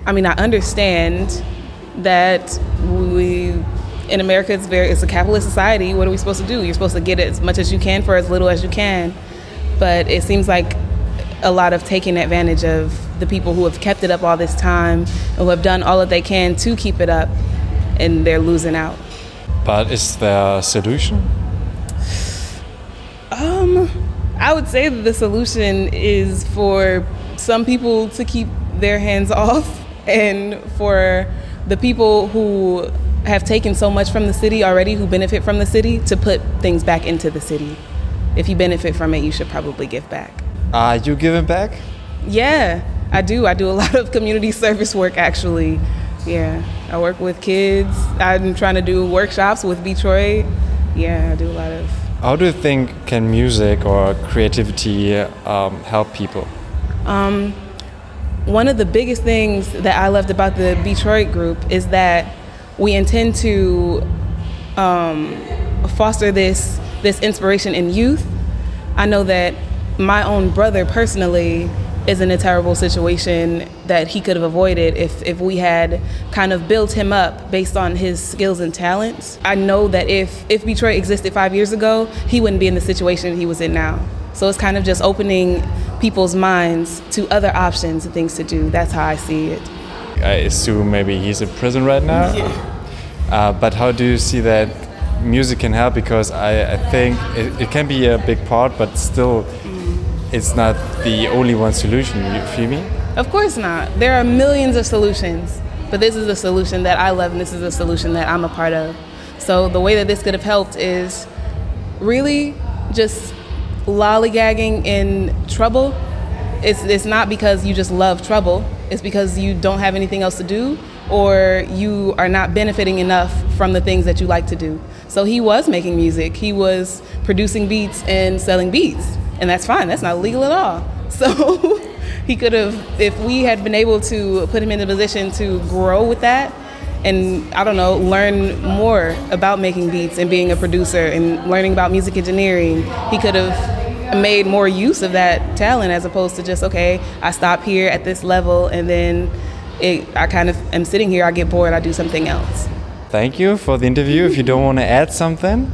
I mean, I understand that we in America it's very it's a capitalist society. What are we supposed to do? You're supposed to get as much as you can for as little as you can. But it seems like a lot of taking advantage of the people who have kept it up all this time and who have done all that they can to keep it up and they're losing out. But is there a solution? Um, I would say that the solution is for some people to keep their hands off and for the people who have taken so much from the city already who benefit from the city to put things back into the city. If you benefit from it, you should probably give back. Are you giving back? Yeah, I do. I do a lot of community service work actually. Yeah, I work with kids. I'm trying to do workshops with Detroit. Yeah, I do a lot of. How do you think can music or creativity um, help people? Um, one of the biggest things that I loved about the Detroit group is that we intend to um, foster this this inspiration in youth. I know that my own brother personally is in a terrible situation that he could have avoided if, if we had kind of built him up based on his skills and talents. I know that if, if Detroit existed five years ago, he wouldn't be in the situation he was in now. So it's kind of just opening people's minds to other options and things to do. That's how I see it. I assume maybe he's in prison right now. Yeah. Uh, but how do you see that music can help? Because I, I think it, it can be a big part, but still, it's not the only one solution. You feel me? Of course not. There are millions of solutions, but this is a solution that I love, and this is a solution that I'm a part of. So the way that this could have helped is really just lollygagging in trouble. It's, it's not because you just love trouble. It's because you don't have anything else to do or you are not benefiting enough from the things that you like to do. So he was making music. He was producing beats and selling beats. And that's fine. That's not legal at all. So he could have, if we had been able to put him in a position to grow with that and, I don't know, learn more about making beats and being a producer and learning about music engineering, he could have made more use of that talent as opposed to just, okay, I stop here at this level and then it, I kind of am sitting here, I get bored, I do something else. Thank you for the interview. If you don't want to add something,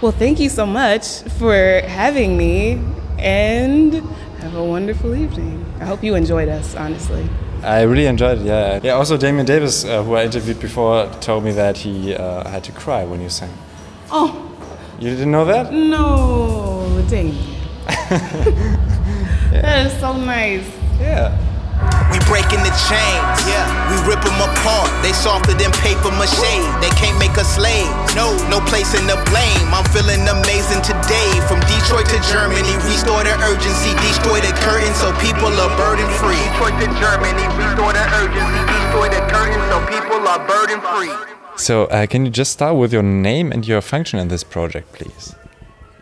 well, thank you so much for having me and have a wonderful evening. I hope you enjoyed us, honestly. I really enjoyed it. Yeah. Yeah. Also, Damien Davis, uh, who I interviewed before, told me that he uh, had to cry when you sang. Oh, You didn't know that? no, dang. That is so nice. Yeah. We breaking the chains, yeah. We rip them apart. They softer than paper mache. They can't make us slaves. No, no place in the blame. I'm feeling amazing today. From Detroit to Germany, restore the urgency, destroy the curtain so people are burden free. Detroit to Germany, restore the urgency, destroy the curtain so people are burden free. So, uh, can you just start with your name and your function in this project, please?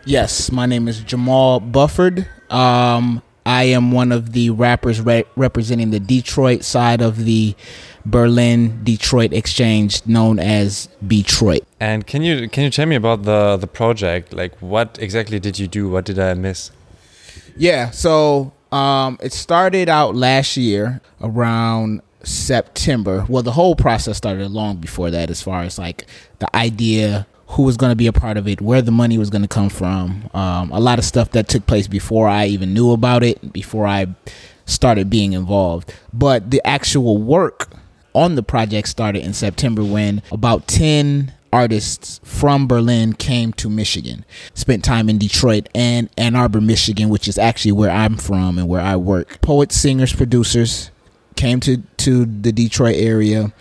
Yes, my name is Jamal Bufford. Um, I am one of the rappers re- representing the Detroit side of the Berlin Detroit exchange, known as Detroit. And can you can you tell me about the the project? Like, what exactly did you do? What did I miss? Yeah, so um, it started out last year around September. Well, the whole process started long before that, as far as like the idea, who was going to be a part of it, where the money was going to come from, um, a lot of stuff that took place before I even knew about it, before I started being involved. But the actual work on the project started in September when about 10 artists from Berlin came to Michigan, spent time in Detroit and Ann Arbor, Michigan, which is actually where I'm from and where I work. Poets, singers, producers came to, to the Detroit area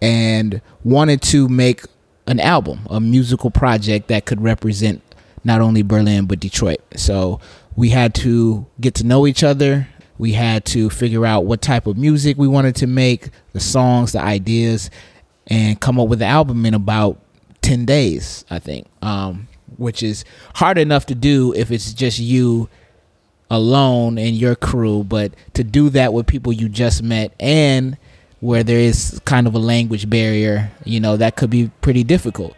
and wanted to make an album, a musical project that could represent not only Berlin but Detroit. So we had to get to know each other. We had to figure out what type of music we wanted to make, the songs, the ideas, and come up with the album in about 10 days, I think, um, which is hard enough to do if it's just you alone and your crew, but to do that with people you just met and where there is kind of a language barrier, you know, that could be pretty difficult.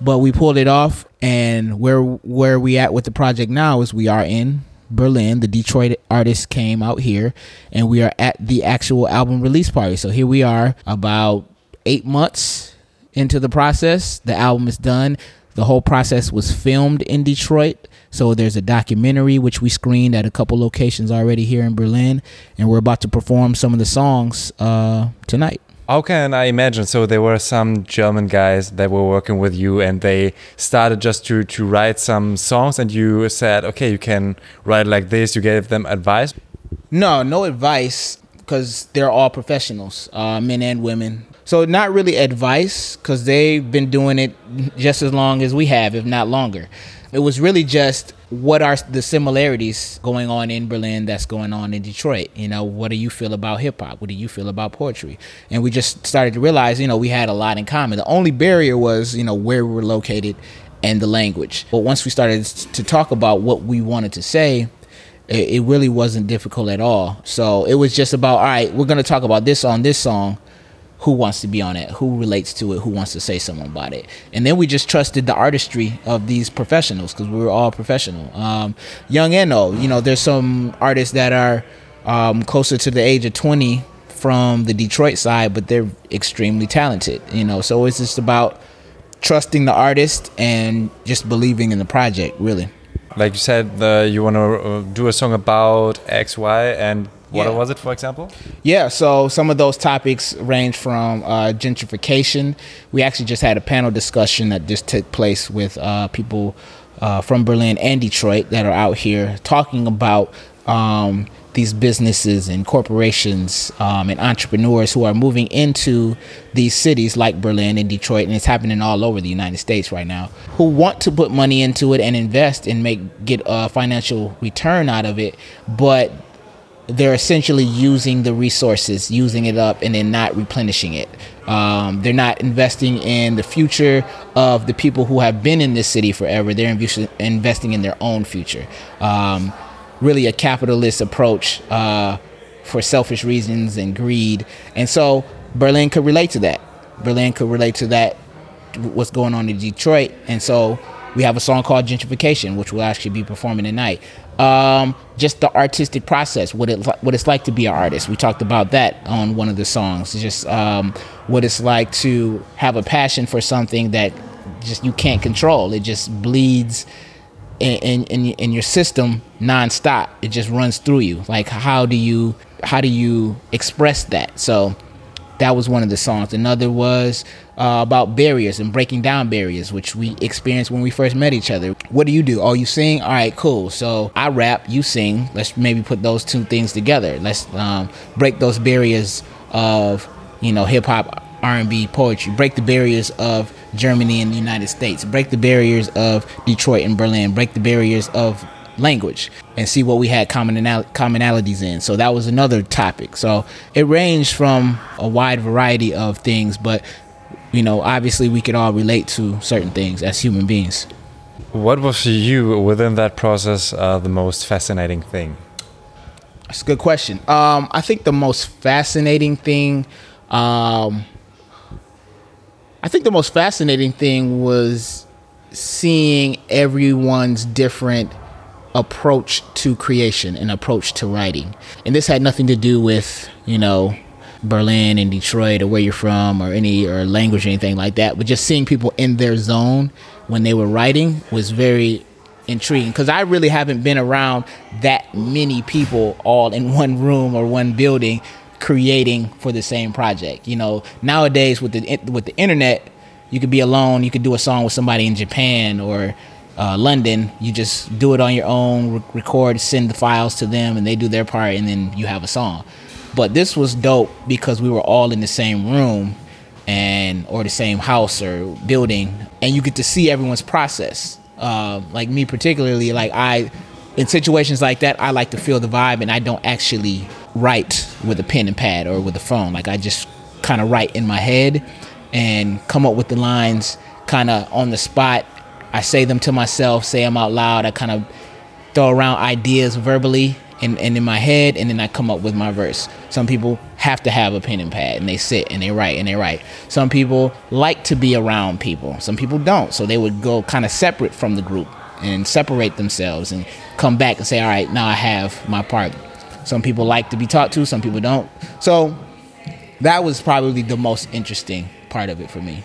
But we pulled it off and where where we at with the project now is we are in Berlin. The Detroit artists came out here and we are at the actual album release party. So here we are about 8 months into the process. The album is done. The whole process was filmed in Detroit. So there's a documentary which we screened at a couple locations already here in Berlin, and we're about to perform some of the songs uh, tonight. How can I imagine? So there were some German guys that were working with you, and they started just to to write some songs, and you said, okay, you can write like this. You gave them advice. No, no advice because they're all professionals, uh, men and women. So not really advice because they've been doing it just as long as we have, if not longer. It was really just what are the similarities going on in Berlin that's going on in Detroit? You know, what do you feel about hip hop? What do you feel about poetry? And we just started to realize, you know, we had a lot in common. The only barrier was, you know, where we were located and the language. But once we started to talk about what we wanted to say, it, really wasn't difficult at all. So it was just about, all right, we're going to talk about this on this song who wants to be on it, who relates to it, who wants to say something about it. And then we just trusted the artistry of these professionals because we were all professional, um, young and old. You know, there's some artists that are um, closer to the age of 20 from the Detroit side, but they're extremely talented. You know, so it's just about trusting the artist and just believing in the project, really. Like you said, you want to uh, do a song about X, Y, and what Yeah. was it, for example? Yeah, so some of those topics range from uh, gentrification. We actually just had a panel discussion that just took place with uh, people uh, from Berlin and Detroit that are out here talking about um, these businesses and corporations um, and entrepreneurs who are moving into these cities like Berlin and Detroit, and it's happening all over the United States right now, who want to put money into it and invest and make get a financial return out of it, but they're essentially using the resources, using it up, and then not replenishing it. Um, they're not investing in the future of the people who have been in this city forever. They're inv- investing in their own future. Um, really, a capitalist approach uh, for selfish reasons and greed. And so Berlin could relate to that. Berlin could relate to that what's going on in Detroit, and so we have a song called Gentrification, which we'll actually be performing tonight. Um, just the artistic process, what it what it's like to be an artist. We talked about that on one of the songs. Just um, what it's like to have a passion for something that just you can't control. It just bleeds in, in, in, in your system nonstop. It just runs through you. Like how do you how do you express that? So that was one of the songs. Another was uh, about barriers and breaking down barriers, which we experienced when we first met each other. What do you do? Oh, you sing? All right, cool. So I rap, you sing. Let's maybe put those two things together. Let's um, break those barriers of you know hip hop, R and B, poetry. Break the barriers of Germany and the United States. Break the barriers of Detroit and Berlin. Break the barriers of language and see what we had commonal- commonalities in. So that was another topic. So it ranged from a wide variety of things, but you know, obviously we could all relate to certain things as human beings. What was for you within that process uh, the most fascinating thing? That's a good question. Um, I think the most fascinating thing, um, I think the most fascinating thing was seeing everyone's different approach to creation and approach to writing. And this had nothing to do with, you know, Berlin and Detroit or where you're from or any or language or anything like that, but just seeing people in their zone when they were writing was very intriguing because I really haven't been around that many people all in one room or one building creating for the same project. You know, nowadays with the with the internet, you could be alone. You could do a song with somebody in Japan or uh, London. You just do it on your own, re- record, send the files to them, and they do their part, and then you have a song. But this was dope because we were all in the same room and or the same house or building, and you get to see everyone's process. Uh, like me particularly, like I, in situations like that, I like to feel the vibe, and I don't actually write with a pen and pad or with a phone. Like I just kind of write in my head and come up with the lines kind of on the spot. I say them to myself, say them out loud. I kind of throw around ideas verbally and, and in my head, and then I come up with my verse. Some people have to have a pen and pad, and they sit and they write and they write. Some people like to be around people. Some people don't, so they would go kind of separate from the group and separate themselves and come back and say, "All right, now I have my part." Some people like to be talked to, some people don't. So that was probably the most interesting part of it for me.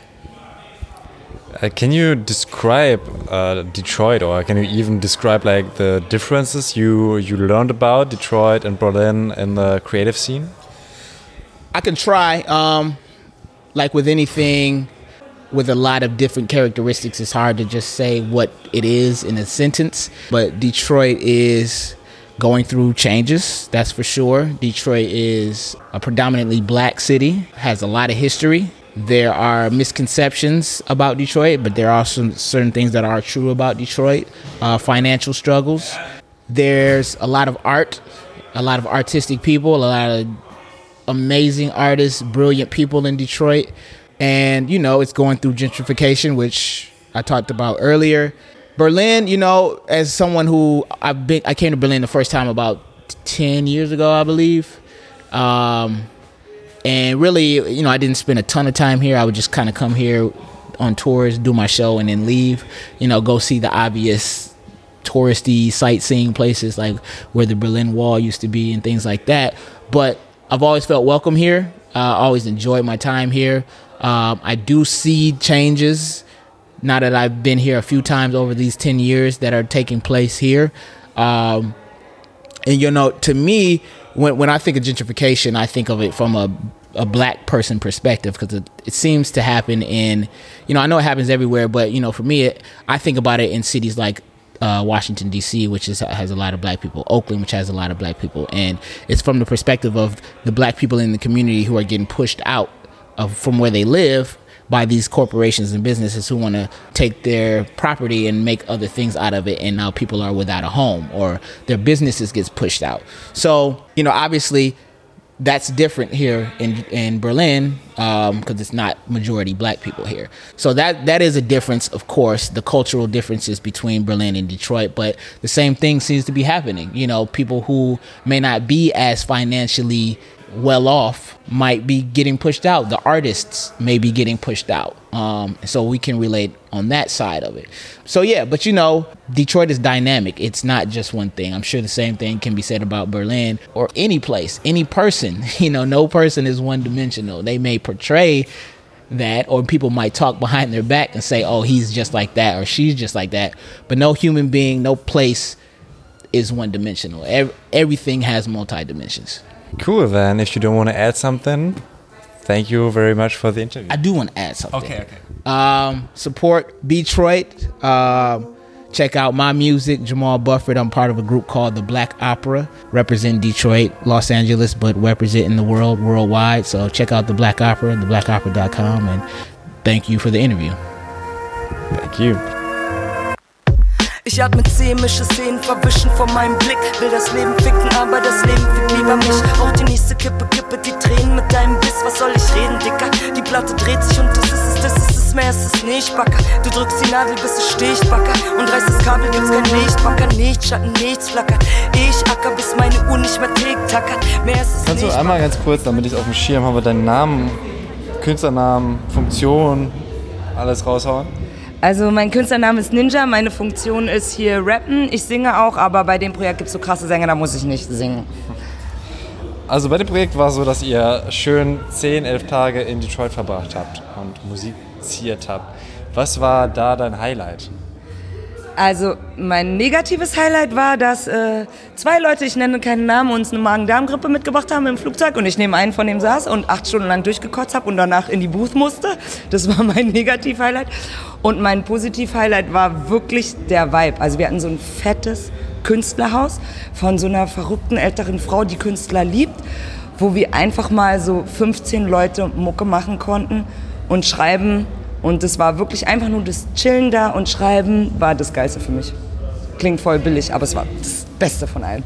Uh, can you describe uh, Detroit, or can you even describe like the differences you you learned about Detroit and Berlin in the creative scene? I can try. Um, like with anything, with a lot of different characteristics, it's hard to just say what it is in a sentence. But Detroit is going through changes, that's for sure. Detroit is a predominantly black city, has a lot of history. There are misconceptions about Detroit, but there are some certain things that are true about Detroit. Uh, financial struggles. There's a lot of art, a lot of artistic people, a lot of amazing artists, brilliant people in Detroit. And, you know, it's going through gentrification, which I talked about earlier. Berlin, you know, as someone who I've been, I came to Berlin the first time about 10 years ago, I believe. Um, and really, you know, I didn't spend a ton of time here. I would just kind of come here on tours, do my show, and then leave. You know, go see the obvious touristy sightseeing places like where the Berlin Wall used to be and things like that. But I've always felt welcome here. Uh, always enjoyed my time here. Um, I do see changes now that I've been here a few times over these 10 years that are taking place here. Um, and you know, to me, when when I think of gentrification, I think of it from a a black person perspective because it, it seems to happen in, you know, I know it happens everywhere, but you know, for me, it, I think about it in cities like uh, Washington D.C., which is, has a lot of black people, Oakland, which has a lot of black people, and it's from the perspective of the black people in the community who are getting pushed out of from where they live by these corporations and businesses who want to take their property and make other things out of it and now people are without a home or their businesses gets pushed out so you know obviously that's different here in in Berlin because um, it's not majority black people here. So that that is a difference, of course, the cultural differences between Berlin and Detroit. But the same thing seems to be happening. You know, people who may not be as financially well off might be getting pushed out. The artists may be getting pushed out. Um, so we can relate on that side of it. So yeah, but you know, Detroit is dynamic. It's not just one thing. I'm sure the same thing can be said about Berlin or any place, any person. You know, no person is one dimensional. They may portray that or people might talk behind their back and say, "Oh, he's just like that or she's just like that." But no human being, no place is one dimensional. Every, everything has multi dimensions. Cool. Then, if you don't want to add something, thank you very much for the interview. I do want to add something. Okay, okay. Um, support Detroit. Um, check out my music, Jamal Buffett. I'm part of a group called the Black Opera. Represent Detroit, Los Angeles, but representing the world worldwide. So check out the Black Opera, theblackopera.com, and thank you for the interview. Thank you. Ich atme zäh, mische Szenen, verwischen vor meinem Blick. Will das Leben ficken, aber das Leben fickt lieber mich. Rauch die nächste Kippe, kippe die Tränen mit deinem Biss. Was soll ich reden, Dicker? Die Platte dreht sich und das ist es, das ist es, mehr ist es nicht, Backer. Du drückst die Nadel, bis es sticht, Backer. Und reißt das Kabel, gibt's kein Licht, Backer. Nichts, Schatten, nichts flackert. Ich acker, bis meine Uhr nicht mehr tickt, tackert. Mehr ist es Kannst nicht. du einmal ganz kurz, damit ich auf dem Schirm habe, deinen Namen, Künstlernamen, Funktion, alles raushauen? Also mein Künstlername ist Ninja, meine Funktion ist hier rappen. Ich singe auch, aber bei dem Projekt gibt es so krasse Sänger, da muss ich nicht singen. Also bei dem Projekt war es so, dass ihr schön 10, 11 Tage in Detroit verbracht habt und musiziert habt. Was war da dein Highlight? Also mein negatives Highlight war, dass äh, zwei Leute, ich nenne keinen Namen, uns eine Magen-Darm-Grippe mitgebracht haben im Flugzeug und ich neben einen von dem saß und acht Stunden lang durchgekotzt habe und danach in die Booth musste. Das war mein Negativ-Highlight. Und mein Positiv-Highlight war wirklich der Vibe. Also wir hatten so ein fettes Künstlerhaus von so einer verrückten älteren Frau, die Künstler liebt, wo wir einfach mal so 15 Leute Mucke machen konnten und schreiben. Und das war wirklich einfach nur das Chillen da und Schreiben war das Geilste für mich. Klingt voll billig, aber es war das Beste von allen.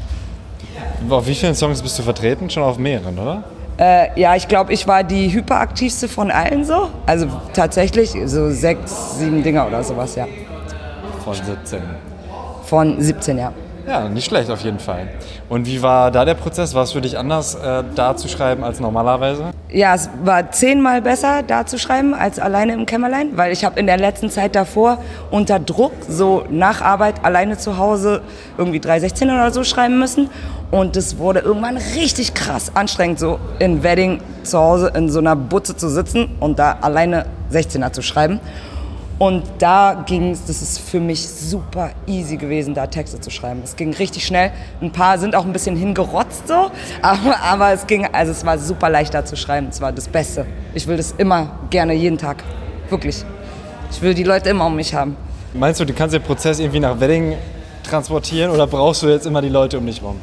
Auf wie vielen Songs bist du vertreten? Schon auf mehreren, oder? Äh, ja, ich glaube, ich war die hyperaktivste von allen so. Also tatsächlich so sechs, sieben Dinger oder sowas, ja. Von 17. Von 17, ja. Ja, nicht schlecht auf jeden Fall. Und wie war da der Prozess? War es für dich anders, äh, da zu schreiben als normalerweise? Ja, es war zehnmal besser, da zu schreiben, als alleine im Kämmerlein, weil ich habe in der letzten Zeit davor unter Druck, so nach Arbeit, alleine zu Hause, irgendwie 316 oder so schreiben müssen. Und es wurde irgendwann richtig krass anstrengend, so in Wedding zu Hause in so einer Butze zu sitzen und da alleine 16er zu schreiben. Und da ging es, das ist für mich super easy gewesen, da Texte zu schreiben. Es ging richtig schnell. Ein paar sind auch ein bisschen hingerotzt so, aber, aber es ging, also es war super leicht da zu schreiben. Es war das Beste. Ich will das immer gerne jeden Tag. Wirklich. Ich will die Leute immer um mich haben. Meinst du, du kannst den Prozess irgendwie nach Wedding transportieren oder brauchst du jetzt immer die Leute um dich rum?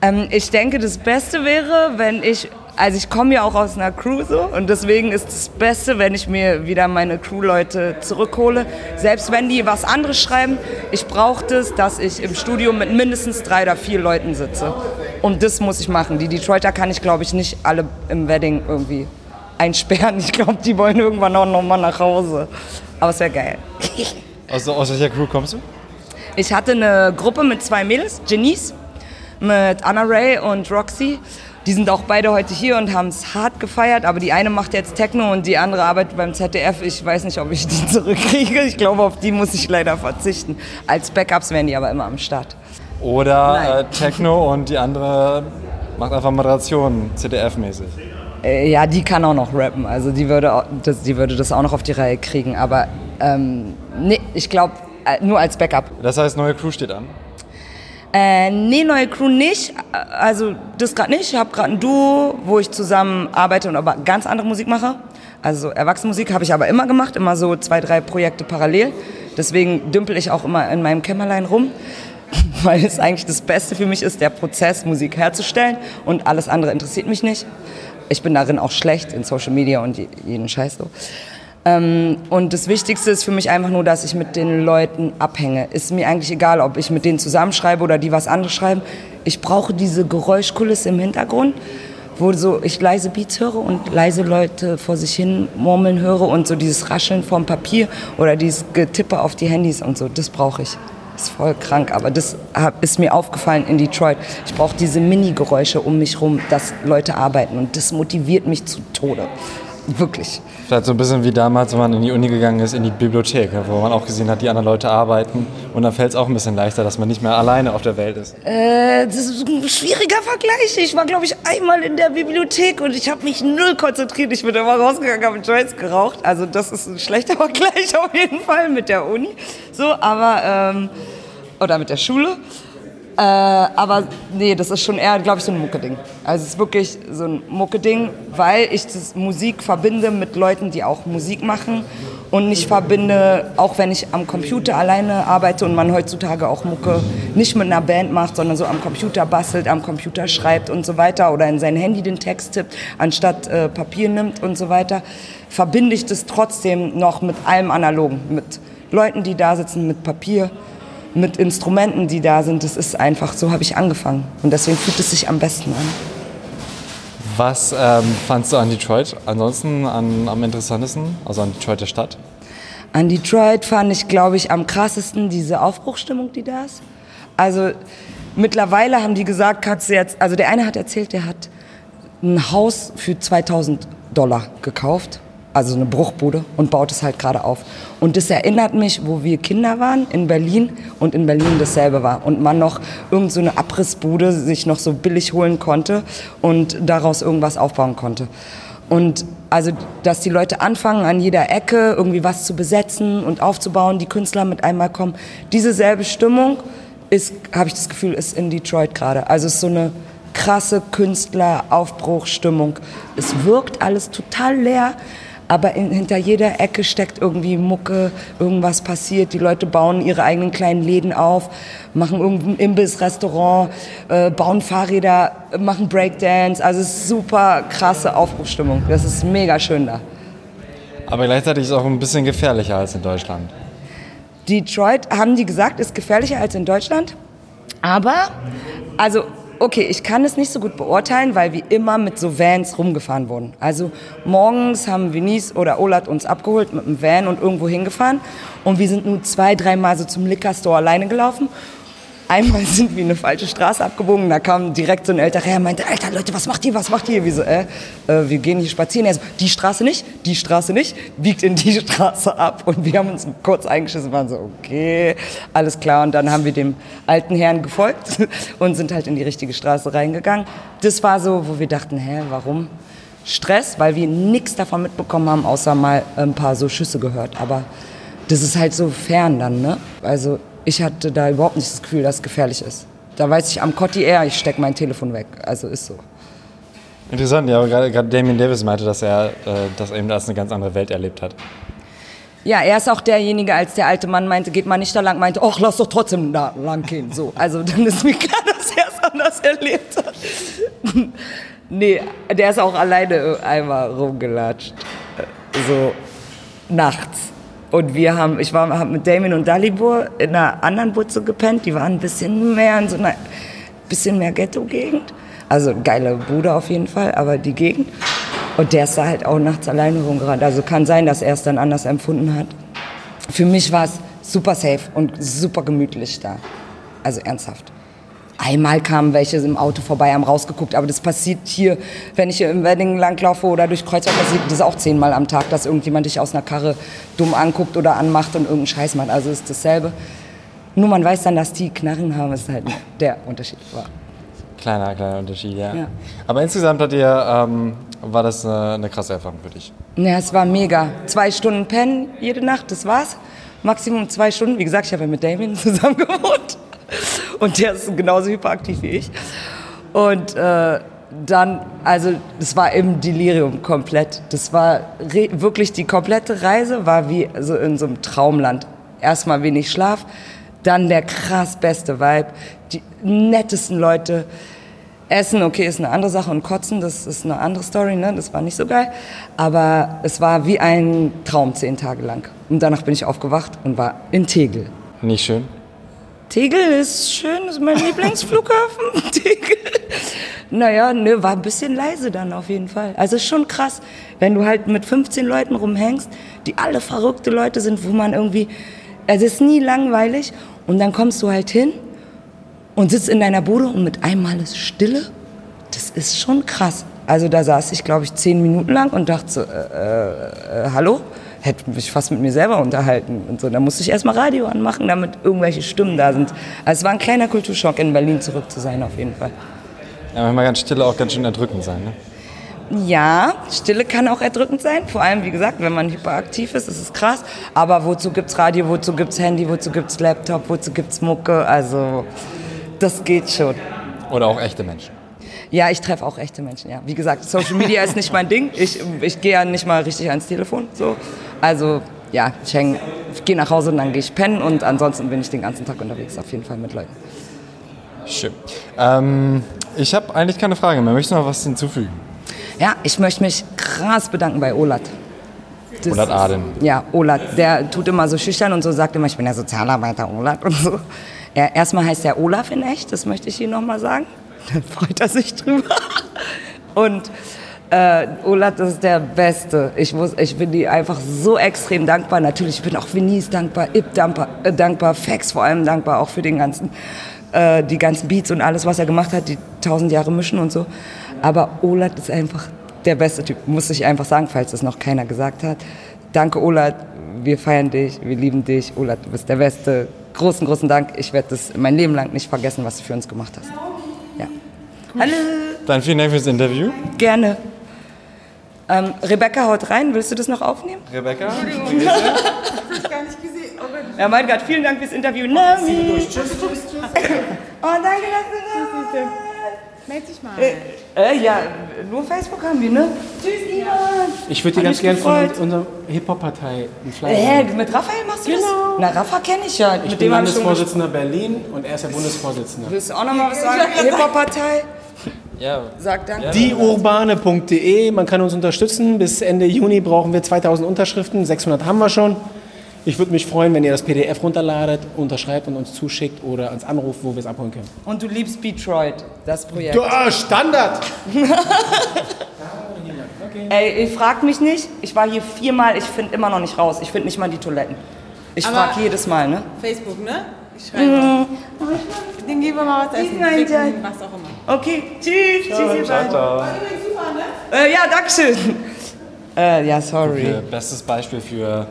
Ähm, ich denke, das Beste wäre, wenn ich, also ich komme ja auch aus einer Crew so und deswegen ist das Beste, wenn ich mir wieder meine Crew-Leute zurückhole. Selbst wenn die was anderes schreiben, ich brauche das, dass ich im Studio mit mindestens drei oder vier Leuten sitze. Und das muss ich machen. Die Detroiter kann ich, glaube ich, nicht alle im Wedding irgendwie einsperren. Ich glaube, die wollen irgendwann auch nochmal nach Hause. Aber es wäre geil. Also, aus welcher Crew kommst du? Ich hatte eine Gruppe mit zwei Mädels, Janice, mit Anna Ray und Roxy. Die sind auch beide heute hier und haben es hart gefeiert, aber die eine macht jetzt Techno und die andere arbeitet beim ZDF. Ich weiß nicht, ob ich die zurückkriege. Ich glaube, auf die muss ich leider verzichten. Als Backups wären die aber immer am Start. Oder äh, Techno und die andere macht einfach Moderation, CDF-mäßig. Äh, ja, die kann auch noch rappen. Also die würde, auch- das, die würde das auch noch auf die Reihe kriegen. Aber ähm, nee, ich glaube, äh, nur als Backup. Das heißt, neue Crew steht an. Äh, nee, neue Crew nicht. Also das gerade nicht. Ich habe gerade ein Duo, wo ich zusammen arbeite und aber ganz andere Musik mache. Also Erwachsenenmusik habe ich aber immer gemacht, immer so zwei, drei Projekte parallel. Deswegen dümpel ich auch immer in meinem Kämmerlein rum, weil es eigentlich das Beste für mich ist, der Prozess, Musik herzustellen und alles andere interessiert mich nicht. Ich bin darin auch schlecht in Social Media und je- jeden Scheiß so. Ähm, und das Wichtigste ist für mich einfach nur, dass ich mit den Leuten abhänge. Ist mir eigentlich egal, ob ich mit denen zusammenschreibe oder die was anderes schreiben. Ich brauche diese Geräuschkulisse im Hintergrund, wo so ich leise Beats höre und leise Leute vor sich hin murmeln höre und so dieses Rascheln vom Papier oder dieses Getippe auf die Handys und so. Das brauche ich. Ist voll krank, aber das ist mir aufgefallen in Detroit. Ich brauche diese Mini-Geräusche um mich rum, dass Leute arbeiten und das motiviert mich zu Tode. Wirklich. Vielleicht so ein bisschen wie damals, wenn man in die Uni gegangen ist, in die Bibliothek, wo man auch gesehen hat, die anderen Leute arbeiten. Und dann fällt es auch ein bisschen leichter, dass man nicht mehr alleine auf der Welt ist. Äh, das ist ein schwieriger Vergleich. Ich war, glaube ich, einmal in der Bibliothek und ich habe mich null konzentriert. Ich bin immer rausgegangen, habe Joints geraucht. Also das ist ein schlechter Vergleich auf jeden Fall mit der Uni. So, aber, ähm, oder mit der Schule. Äh, aber nee, das ist schon eher, glaube ich, so ein Mucke-Ding. Also es ist wirklich so ein Mucke-Ding, weil ich das Musik verbinde mit Leuten, die auch Musik machen und nicht verbinde, auch wenn ich am Computer alleine arbeite und man heutzutage auch Mucke nicht mit einer Band macht, sondern so am Computer bastelt, am Computer schreibt und so weiter oder in sein Handy den Text tippt, anstatt äh, Papier nimmt und so weiter, verbinde ich das trotzdem noch mit allem Analogen, mit Leuten, die da sitzen, mit Papier mit Instrumenten, die da sind. Das ist einfach, so habe ich angefangen. Und deswegen fühlt es sich am besten an. Was ähm, fandst du an Detroit ansonsten an, am interessantesten, also an Detroit der Stadt? An Detroit fand ich, glaube ich, am krassesten diese Aufbruchstimmung, die da ist. Also mittlerweile haben die gesagt, kannst du jetzt, also der eine hat erzählt, der hat ein Haus für 2000 Dollar gekauft, also eine Bruchbude und baut es halt gerade auf. Und das erinnert mich, wo wir Kinder waren in Berlin und in Berlin dasselbe war und man noch irgend so eine Abrissbude sich noch so billig holen konnte und daraus irgendwas aufbauen konnte. Und also, dass die Leute anfangen, an jeder Ecke irgendwie was zu besetzen und aufzubauen, die Künstler mit einmal kommen. Diese selbe Stimmung ist, habe ich das Gefühl, ist in Detroit gerade. Also es ist so eine krasse Künstleraufbruchstimmung. Es wirkt alles total leer, aber in, hinter jeder Ecke steckt irgendwie Mucke, irgendwas passiert. Die Leute bauen ihre eigenen kleinen Läden auf, machen irgendein Imbiss, Restaurant, äh, bauen Fahrräder, machen Breakdance. Also es ist super krasse Aufbruchstimmung. Das ist mega schön da. Aber gleichzeitig ist es auch ein bisschen gefährlicher als in Deutschland. Detroit, haben die gesagt, ist gefährlicher als in Deutschland. Aber, also, okay, ich kann es nicht so gut beurteilen, weil wir immer mit so Vans rumgefahren wurden. Also morgens haben Venice oder Olat uns abgeholt mit einem Van und irgendwo hingefahren. Und wir sind nur zwei, dreimal so zum Liquor Store alleine gelaufen. Einmal sind wir eine falsche Straße abgebogen, da kam direkt so ein älterer Herr, meinte, Alter Leute, was macht ihr, was macht ihr? Wie so, äh, äh, wir gehen hier spazieren. Er so, die Straße nicht, die Straße nicht, biegt in die Straße ab. Und wir haben uns kurz eingeschissen, waren so, okay, alles klar. Und dann haben wir dem alten Herrn gefolgt und sind halt in die richtige Straße reingegangen. Das war so, wo wir dachten, hä, warum? Stress, weil wir nichts davon mitbekommen haben, außer mal ein paar so Schüsse gehört. Aber das ist halt so fern dann, ne? Also ich hatte da überhaupt nicht das Gefühl, dass es gefährlich ist. Da weiß ich am Cotti eher, ich stecke mein Telefon weg. Also ist so. Interessant, ja, aber gerade, gerade Damien Davis meinte, dass er äh, das eben als eine ganz andere Welt erlebt hat. Ja, er ist auch derjenige, als der alte Mann meinte, geht mal nicht da lang, meinte, ach, lass doch trotzdem da lang gehen. So, also dann ist mir klar, dass er es anders erlebt hat. nee, der ist auch alleine einmal rumgelatscht. So nachts. Und wir haben, ich war hab mit Damien und Dalibor in einer anderen Butze gepennt. Die waren ein bisschen mehr in so einer, bisschen mehr Ghetto-Gegend. Also geile Bude auf jeden Fall, aber die Gegend. Und der ist da halt auch nachts alleine rumgerannt. Also kann sein, dass er es dann anders empfunden hat. Für mich war es super safe und super gemütlich da. Also ernsthaft. Einmal kamen welche im Auto vorbei, haben rausgeguckt, aber das passiert hier, wenn ich hier im Wedding langlaufe oder durch Kreuzberg, passiert das auch zehnmal am Tag, dass irgendjemand dich aus einer Karre dumm anguckt oder anmacht und irgendeinen Scheiß macht. Also ist dasselbe. Nur man weiß dann, dass die Knarren haben, ist halt der Unterschied. War. Kleiner, kleiner Unterschied, ja. Ja. Aber insgesamt hat ihr, ähm, war das eine, eine krasse Erfahrung für dich. Ja, es war mega. Zwei Stunden pennen jede Nacht, das war's. Maximum zwei Stunden. Wie gesagt, ich habe ja mit Damien zusammen gewohnt. Und der ist genauso hyperaktiv wie ich. Und äh, dann, also das war im Delirium komplett. Das war wirklich die komplette Reise war wie so in so einem Traumland. Erstmal wenig Schlaf, dann der krass beste Vibe, die nettesten Leute. Essen, okay, ist eine andere Sache und Kotzen, das ist eine andere Story, ne? das war nicht so geil. Aber es war wie ein Traum zehn Tage lang. Und danach bin ich aufgewacht und war in Tegel. Nicht schön? Tegel ist schön, ist mein Lieblingsflughafen. Tegel. Naja, ne, war ein bisschen leise dann auf jeden Fall. Also ist schon krass, wenn du halt mit 15 Leuten rumhängst, die alle verrückte Leute sind, wo man irgendwie, also es ist nie langweilig und dann kommst du halt hin und sitzt in deiner Bude und mit einmal ist Stille. Das ist schon krass. Also da saß ich, glaube ich, zehn Minuten lang und dachte so, äh, äh, äh, hallo? Hätte mich fast mit mir selber unterhalten und so. Da musste ich erstmal Radio anmachen, damit irgendwelche Stimmen da sind. Also es war ein kleiner Kulturschock, in Berlin zurück zu sein, auf jeden Fall. Ja, manchmal kann Stille auch ganz schön erdrückend sein, ne? Ja, Stille kann auch erdrückend sein. Vor allem, wie gesagt, wenn man hyperaktiv ist, ist es krass. Aber wozu gibt's Radio, wozu gibt's Handy, wozu gibt's Laptop, wozu gibt's Mucke? Also, das geht schon. Oder auch echte Menschen. Ja, ich treffe auch echte Menschen, ja. Wie gesagt, Social Media ist nicht mein Ding. Ich, ich gehe ja nicht mal richtig ans Telefon. So. Also, ja, ich, häng- ich gehe nach Hause und dann gehe ich pennen und ansonsten bin ich den ganzen Tag unterwegs, auf jeden Fall mit Leuten. Schön. Ähm, ich habe eigentlich keine Frage mehr. Möchtest du noch was hinzufügen? Ja, ich möchte mich krass bedanken bei Olat. Das Olat ist- Aden. Ja, Olat. Der tut immer so schüchtern und so, sagt immer, ich bin der Sozialarbeiter Olat und so. Er, erstmal heißt er Olaf in echt, das möchte ich Ihnen nochmal sagen. Dann freut er sich drüber. Und äh, Olat ist der Beste. Ich, muss, ich bin die einfach so extrem dankbar. Natürlich, ich bin auch Venice dankbar, Ip dankbar, äh, dankbar, Fax vor allem dankbar, auch für den ganzen, äh, die ganzen Beats und alles, was er gemacht hat, die tausend Jahre mischen und so. Aber Olat ist einfach der beste Typ, muss ich einfach sagen, falls es noch keiner gesagt hat. Danke, Olat. Wir feiern dich, wir lieben dich. Olat, du bist der Beste. Großen, großen Dank. Ich werde das mein Leben lang nicht vergessen, was du für uns gemacht hast. Hallo. Dann vielen Dank fürs Interview. Gerne. Ähm, Rebecca haut rein. Willst du das noch aufnehmen? Rebecca? Ja, mein Gott, vielen Dank fürs Interview. Nami. Tschüss, tschüss, tschüss. Oh, danke, dass du da Meld dich mal. Äh, äh, ja, nur Facebook haben wir, ne? Tschüss, Ivan. Ich würde dir ganz gerne von unserer Hip-Hop-Partei einen Flyer Äh, geben. mit Raphael machst du Genau. das? Na, Rafa kenne ich ja. Ich mit bin ich. Landesvorsitzender Berlin und er ist der Bundesvorsitzende. Willst du auch noch mal was sagen? Hip-Hop-Partei? Ja. Sag danke. Dieurbane.de, man kann uns unterstützen. Bis Ende Juni brauchen wir 2000 Unterschriften, 600 haben wir schon. Ich würde mich freuen, wenn ihr das PDF runterladet, unterschreibt und uns zuschickt oder uns anruft, wo wir es abholen können. Und du liebst Detroit, das Projekt. Du, ah, Standard! Ey, ich frag mich nicht. Ich war hier viermal, ich finde immer noch nicht raus. Ich finde nicht mal die Toiletten. Ich Aber- frag jedes Mal, ne? Facebook, ne? Ich schreibe. Mhm. Den geben wir mal was essen. Ficken, was auch immer. Okay, tschüss. Tschüss, ihr Ciao, beiden. ciao. Äh, ja, dankeschön. Äh, ja, sorry. Okay, bestes Beispiel für ja,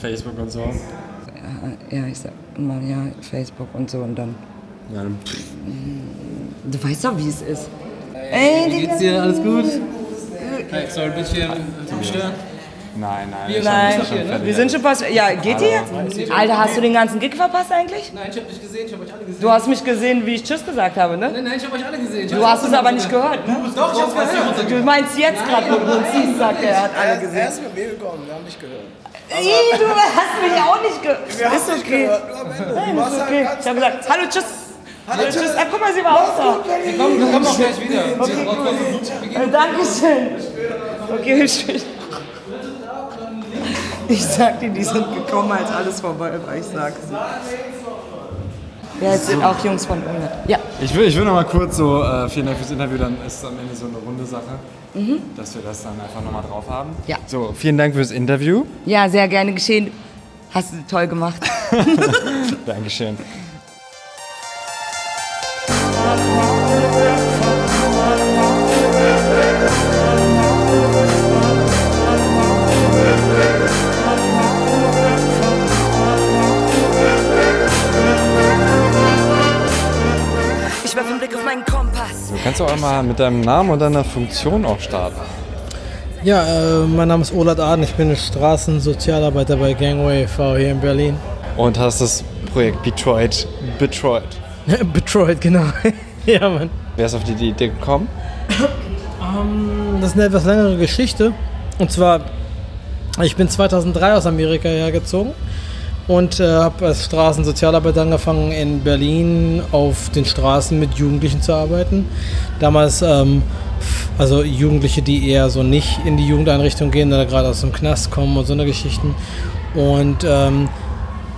Facebook und so. Ja, ich sag immer, ja, Facebook und so und dann. Ja, dann Du weißt doch, wie es ist. Ey, wie geht's dir? Alles gut? Hey, sorry, ein bisschen zum Stören. Nein, nein. Wir- Nein, Ist doch fertig. wir sind schon fast. Ja, geht ihr jetzt? Alter, hast du den ganzen Gig verpasst eigentlich? Nein, ich hab dich gesehen, ich hab euch alle gesehen. Du hast mich gesehen, wie ich Tschüss gesagt habe, ne? Nein, nein, ich hab euch alle gesehen. Ich Du hast es aber nicht gehört, ne? Doch, ich hab's gehört. Du meinst jetzt gerade, wo du uns siehst, sagt er, er hat alle gesehen. mit mir gekommen, wir haben nicht gehört. Ih, du hast mich auch nicht gehört. Wir haben Ist nicht okay. gehört, nur am Ende. Nein, ist halt okay. Ich habe gesagt, hallo, tschüss. Hallo, tschüss. Ah, guck mal, sie war auch da. Sie kommen, wir kommen auch gleich wieder. Okay, cool. Äh, Dankeschön. Okay, schön. Ich sag dir, die sind gekommen, als alles vorbei war. Ich sag's. Ja, es sind auch Jungs von Unge. Ja. Ich will, ich will noch mal kurz so, äh, vielen Dank fürs Interview, dann ist es am Ende so eine runde Sache, Mhm. dass wir das dann einfach nochmal drauf haben. Ja. So, vielen Dank fürs Interview. Ja, sehr gerne geschehen. Hast du toll gemacht. Dankeschön. Kompass. Du kannst auch mal mit deinem Namen und deiner Funktion auch starten. Ja, äh, mein Name ist Olat Aden, ich bin Straßensozialarbeiter bei Gangway e.V. hier in Berlin. Und hast das Projekt Detroit betreut. Detroit, genau. ja, Mann. Wer ist auf die Idee gekommen? Ähm, das ist eine etwas längere Geschichte. Und zwar, ich bin 2003 aus Amerika hergezogen und äh, habe als Straßensozialarbeiter angefangen in Berlin auf den Straßen mit Jugendlichen zu arbeiten. Damals, ähm, also Jugendliche, die eher so nicht in die Jugendeinrichtung gehen oder gerade aus dem Knast kommen und so eine Geschichten. Und ähm,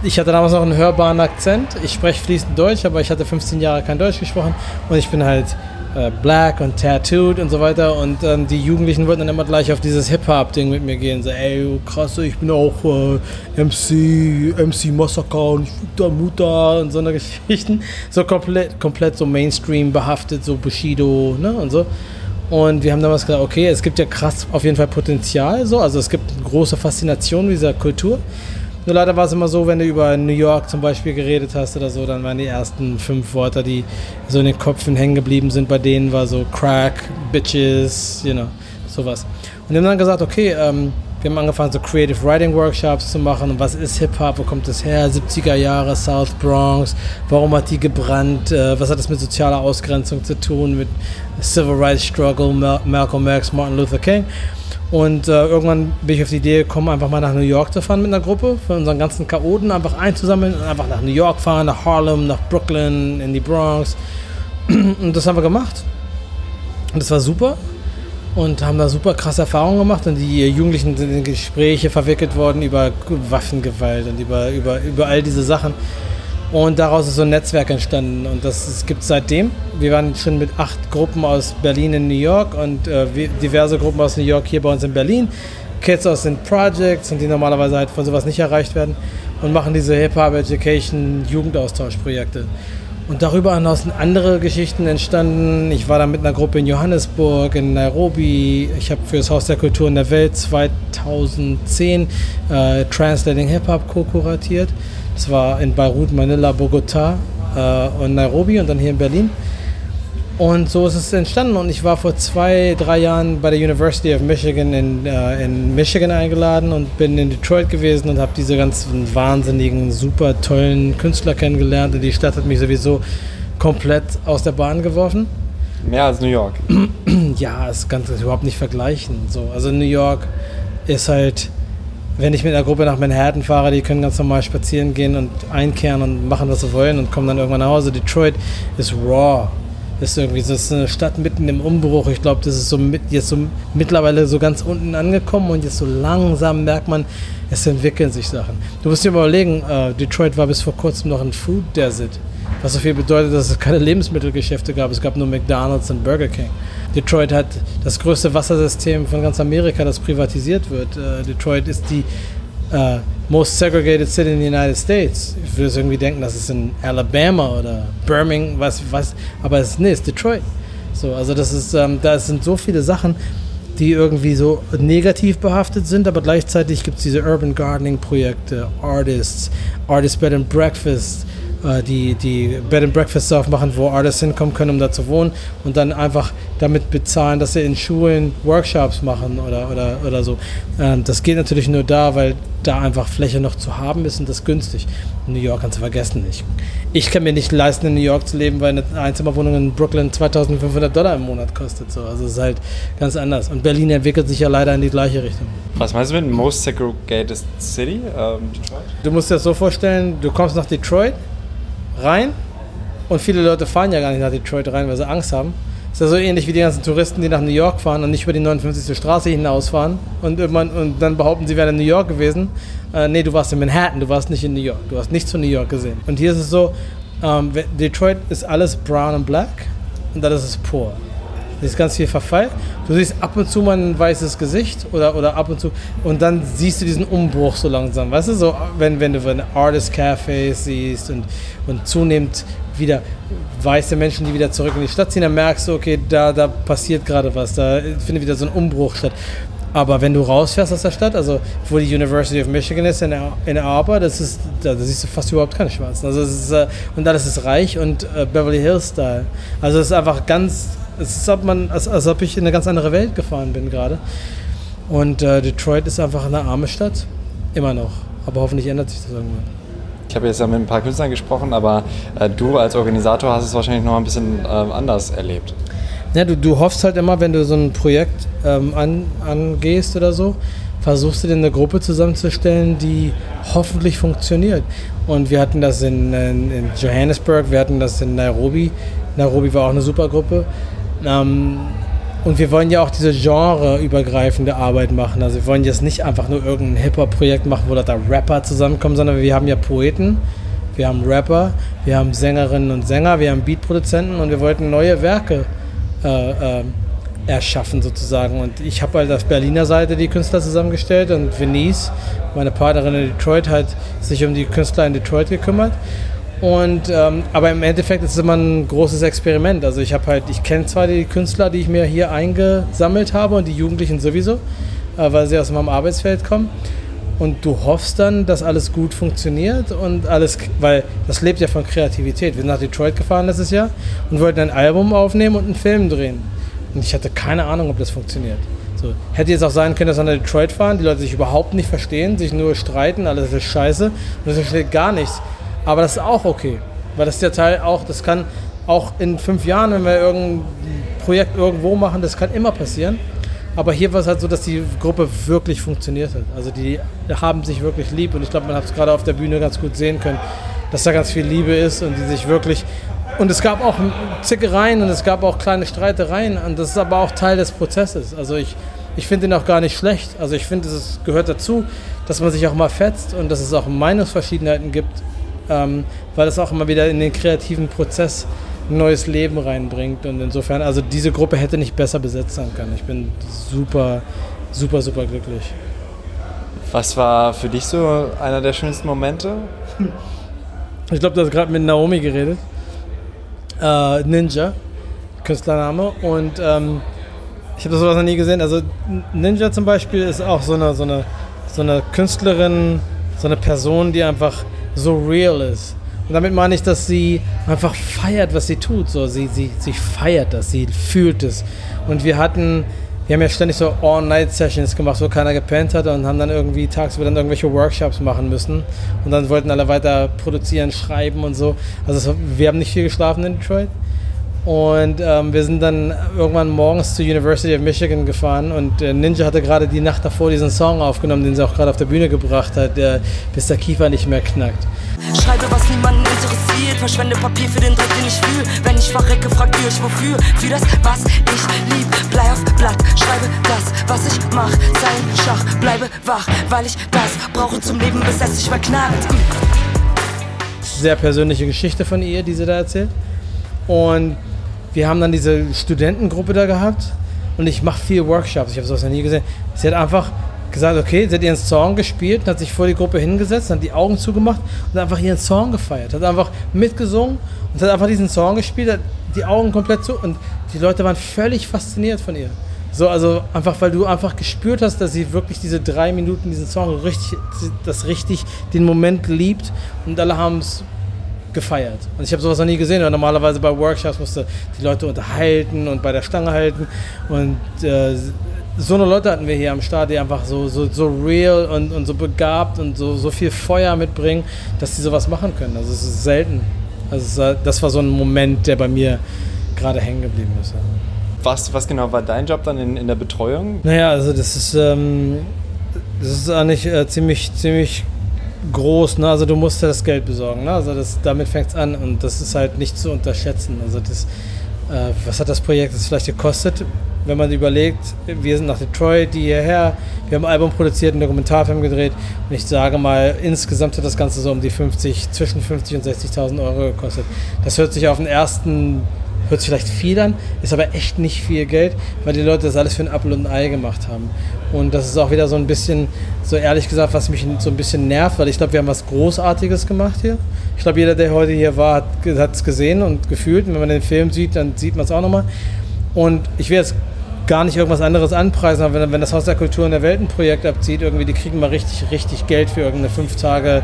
ich hatte damals noch einen hörbaren Akzent. Ich spreche fließend Deutsch, aber ich hatte 15 Jahre kein Deutsch gesprochen. Und ich bin halt äh, black und tattooed und so weiter. Und ähm, die Jugendlichen wollten dann immer gleich auf dieses Hip-Hop-Ding mit mir gehen. So, ey, krass, ich bin auch äh, MC, MC Massaker und da Mutter und so eine Geschichten. So komplett, komplett so Mainstream behaftet, so Bushido ne, und so. Und wir haben damals gesagt, okay, es gibt ja krass auf jeden Fall Potenzial, so. Also es gibt eine große Faszination dieser Kultur. Nur leider war es immer so, wenn du über New York zum Beispiel geredet hast oder so, dann waren die ersten fünf Wörter, die so in den Köpfen hängen geblieben sind, bei denen war so Crack, Bitches, you know, sowas. Und wir haben dann gesagt, okay, ähm, wir haben angefangen, so Creative Writing Workshops zu machen. Und was ist Hip-Hop? Wo kommt das her? 70er Jahre, South Bronx. Warum hat die gebrannt? Äh, was hat das mit sozialer Ausgrenzung zu tun? Mit Civil Rights Struggle, Mal Malcolm X, Martin Luther King. Und äh, irgendwann bin ich auf die Idee gekommen, einfach mal nach New York zu fahren mit einer Gruppe, von unseren ganzen Chaoten einfach einzusammeln und einfach nach New York fahren, nach Harlem, nach Brooklyn, in die Bronx. Und das haben wir gemacht. Und das war super. Und haben da super krasse Erfahrungen gemacht. Und die Jugendlichen sind in Gespräche verwickelt worden über Waffengewalt und über, über, über all diese Sachen. Und daraus ist so ein Netzwerk entstanden. Und das gibt es seitdem. Wir waren schon mit acht Gruppen aus Berlin in New York und äh, diverse Gruppen aus New York hier bei uns in Berlin. Kids aus den Projects und die normalerweise halt von sowas nicht erreicht werden. Und machen diese Hip-Hop-Education Jugendaustauschprojekte. Und darüber hinaus sind andere Geschichten entstanden. Ich war da mit einer Gruppe in Johannesburg, in Nairobi. Ich habe für das Haus der Kultur in der Welt 2010 äh, Translating Hip Hop co-kuratiert. Das war in Beirut, Manila, Bogota äh, und Nairobi und dann hier in Berlin. Und so ist es entstanden. Und ich war vor zwei, drei Jahren bei der University of Michigan in, äh, in Michigan eingeladen und bin in Detroit gewesen und habe diese ganzen wahnsinnigen, super tollen Künstler kennengelernt. Und die Stadt hat mich sowieso komplett aus der Bahn geworfen. Mehr als New York. Ja, es kann das überhaupt nicht vergleichen. So, also New York ist halt, wenn ich mit einer Gruppe nach Manhattan fahre, die können ganz normal spazieren gehen und einkehren und machen, was sie wollen und kommen dann irgendwann nach Hause. Detroit ist raw. Ist irgendwie so ist eine Stadt mitten im Umbruch. Ich glaube, das ist so mit, jetzt so mittlerweile so ganz unten angekommen und jetzt so langsam merkt man, es entwickeln sich Sachen. Du musst dir überlegen, äh, Detroit war bis vor kurzem noch ein Food Desert. Was so viel bedeutet, dass es keine Lebensmittelgeschäfte gab. Es gab nur McDonalds und Burger King. Detroit hat das größte Wassersystem von ganz Amerika, das privatisiert wird. Äh, Detroit ist die äh, most segregated city in the United States. Ich würde irgendwie denken, das ist in Alabama oder Birmingham, was, was, aber es ist, nee, ist Detroit. So, also das ist, ähm, da sind so viele Sachen, die irgendwie so negativ behaftet sind, aber gleichzeitig gibt es diese Urban Gardening Projekte, Artists, Artist Bed and Breakfast, die, die Bed and Breakfasts aufmachen, wo Artists hinkommen können, um da zu wohnen und dann einfach damit bezahlen, dass sie in Schulen Workshops machen oder, oder, oder so. Ähm, das geht natürlich nur da, weil da einfach Fläche noch zu haben ist und das günstig. New York kannst du vergessen. Ich, ich kann mir nicht leisten, in New York zu leben, weil eine Einzimmerwohnung in Brooklyn 2500 Dollar im Monat kostet. So. Also es ist halt ganz anders. Und Berlin entwickelt sich ja leider in die gleiche Richtung. Was meinst du mit most segregated city? Ähm, Detroit? Du musst dir das so vorstellen, du kommst nach Detroit rein und viele Leute fahren ja gar nicht nach Detroit rein, weil sie Angst haben. Ist ja so ähnlich wie die ganzen Touristen, die nach New York fahren und nicht über die 59. Straße hinausfahren und, und dann behaupten, sie wären in New York gewesen. Äh, nee, du warst in Manhattan, du warst nicht in New York. Du hast nichts von New York gesehen. Und hier ist es so, ähm, Detroit ist alles brown and black und dann ist es poor. Da ist ganz viel Verfall. Du siehst ab und zu mal ein weißes Gesicht oder, oder ab und zu und dann siehst du diesen Umbruch so langsam. Weißt du, so wenn, wenn du eine Artist Cafés siehst und, und zunehmend wieder weiße Menschen, die wieder zurück in die Stadt ziehen, dann merkst du, okay, da, da passiert gerade was, da findet wieder so ein Umbruch statt. Aber wenn du rausfährst aus der Stadt, also wo die University of Michigan ist, in, in Arbor, das ist, da, da siehst du fast überhaupt keine Schwarzen. Also es ist, äh, und dann ist es reich und äh, Beverly Hills Style. Also es ist einfach ganz, es ist, als, man, als, als ob ich in eine ganz andere Welt gefahren bin gerade. Und äh, Detroit ist einfach eine arme Stadt, immer noch. Aber hoffentlich ändert sich das irgendwann. Ich habe jetzt ja mit ein paar Künstlern gesprochen, aber äh, du als Organisator hast es wahrscheinlich noch ein bisschen äh, anders erlebt. Ja, du, du hoffst halt immer, wenn du so ein Projekt ähm, an, angehst oder so, versuchst du dir eine Gruppe zusammenzustellen, die hoffentlich funktioniert. Und wir hatten das in, in, in Johannesburg, wir hatten das in Nairobi. Nairobi war auch eine super Gruppe. Ähm, und wir wollen ja auch diese genreübergreifende Arbeit machen. Also wir wollen jetzt nicht einfach nur irgendein Hip-Hop-Projekt machen, wo da Rapper zusammenkommen, sondern wir haben ja Poeten, wir haben Rapper, wir haben Sängerinnen und Sänger, wir haben Beatproduzenten und wir wollten neue Werke äh, äh, erschaffen sozusagen. Und ich habe halt auf Berliner Seite die Künstler zusammengestellt und Venice, meine Partnerin in Detroit, hat sich um die Künstler in Detroit gekümmert. Und ähm, aber im Endeffekt ist es immer ein großes Experiment. Also ich habe halt, ich kenne zwar die Künstler, die ich mir hier eingesammelt habe und die Jugendlichen sowieso, äh, weil sie aus meinem Arbeitsfeld kommen. Und du hoffst dann, dass alles gut funktioniert und alles, weil das lebt ja von Kreativität. Wir sind nach Detroit gefahren letztes Jahr und wollten ein Album aufnehmen und einen Film drehen. Und ich hatte keine Ahnung, ob das funktioniert. So, hätte jetzt auch sein können, dass wir nach Detroit fahren, die Leute sich überhaupt nicht verstehen, sich nur streiten, alles ist scheiße und das versteht gar nichts. Aber das ist auch okay, weil das ist der Teil auch, das kann auch in fünf Jahren, wenn wir irgendein Projekt irgendwo machen, das kann immer passieren. Aber hier war es halt so, dass die Gruppe wirklich funktioniert hat. Also die haben sich wirklich lieb und ich glaube, man hat es gerade auf der Bühne ganz gut sehen können, dass da ganz viel Liebe ist und die sich wirklich. Und es gab auch Zickereien und es gab auch kleine Streitereien und das ist aber auch Teil des Prozesses. Also ich, ich finde ihn auch gar nicht schlecht. Also ich finde, es gehört dazu, dass man sich auch mal fetzt und dass es auch Meinungsverschiedenheiten gibt, ähm, weil es auch immer wieder in den kreativen Prozess ein neues Leben reinbringt. Und insofern, also diese Gruppe hätte nicht besser besetzt sein können. Ich bin super, super, super glücklich. Was war für dich so einer der schönsten Momente? Ich glaube, du hast gerade mit Naomi geredet. Äh, Ninja, Künstlername. Und ähm, ich habe das sowas noch nie gesehen. Also Ninja zum Beispiel ist auch so eine, so eine, so eine Künstlerin, so eine Person, die einfach so real ist. Und damit meine ich, dass sie einfach feiert, was sie tut. So, sie, sie, sie feiert das, sie fühlt es. Und wir hatten, wir haben ja ständig so All-Night-Sessions gemacht, wo keiner gepennt hat und haben dann irgendwie tagsüber dann irgendwelche Workshops machen müssen. Und dann wollten alle weiter produzieren, schreiben und so. Also wir haben nicht viel geschlafen in Detroit. Und ähm, wir sind dann irgendwann morgens zur University of Michigan gefahren und äh, Ninja hatte gerade die Nacht davor diesen Song aufgenommen, den sie auch gerade auf der Bühne gebracht hat, der, bis der Kiefer nicht mehr knackt. Schreibe, was niemanden interessiert. Verschwende Papier für den Dreck, den ich fühl. Wenn ich verrecke, fragt ihr euch wofür. Für das, was ich lieb. Blei auf Blatt. Schreibe das, was ich mach. Sei ein Schach. Bleibe wach, weil ich das brauche zum Leben, bis es sich verknallt. Sehr persönliche Geschichte von ihr, die sie da erzählt. Und wir haben dann diese Studentengruppe da gehabt und ich mache viel Workshops. Ich habe sowas noch nie gesehen. Sie hat einfach gesagt, okay, sie hat ihren Song gespielt, hat sich vor die Gruppe hingesetzt, hat die Augen zugemacht und einfach ihren Song gefeiert. Hat einfach mitgesungen und hat einfach diesen Song gespielt, hat die Augen komplett zu und die Leute waren völlig fasziniert von ihr. So, also einfach, weil du einfach gespürt hast, dass sie wirklich diese drei Minuten diesen Song richtig, das richtig, den Moment liebt und alle haben es gefeiert. Und ich habe sowas noch nie gesehen. Weil normalerweise bei Workshops musste die Leute unterhalten und bei der Stange halten. Und äh, so eine Leute hatten wir hier am Start, die einfach so, so, so real und, und so begabt und so, so viel Feuer mitbringen, dass sie sowas machen können. Also es ist selten. Also das war so ein Moment, der bei mir gerade hängen geblieben ist. Was, was genau war dein Job dann in, in der Betreuung? Naja, also das ist, ähm, das ist eigentlich äh, ziemlich, ziemlich groß, ne? Also du musst ja das Geld besorgen, ne? Also das, damit fängt es an und das ist halt nicht zu unterschätzen. Also das, äh, was hat das Projekt jetzt vielleicht gekostet? Wenn man überlegt, wir sind nach Detroit, die hierher, wir haben ein Album produziert, einen Dokumentarfilm gedreht und ich sage mal, insgesamt hat das Ganze so um die 50, zwischen 50 und 60.000 Euro gekostet. Das hört sich auf den ersten hört sich vielleicht viel an, ist aber echt nicht viel Geld, weil die Leute das alles für ein Apfel und ein Ei gemacht haben. Und das ist auch wieder so ein bisschen, so ehrlich gesagt, was mich so ein bisschen nervt, weil ich glaube, wir haben was Großartiges gemacht hier. Ich glaube, jeder, der heute hier war, hat es gesehen und gefühlt. Und wenn man den Film sieht, dann sieht man es auch nochmal. Und ich will jetzt gar nicht irgendwas anderes anpreisen, aber wenn, wenn das Haus der Kultur in der Welt ein Projekt abzieht, irgendwie, die kriegen mal richtig, richtig Geld für irgendeine fünf Tage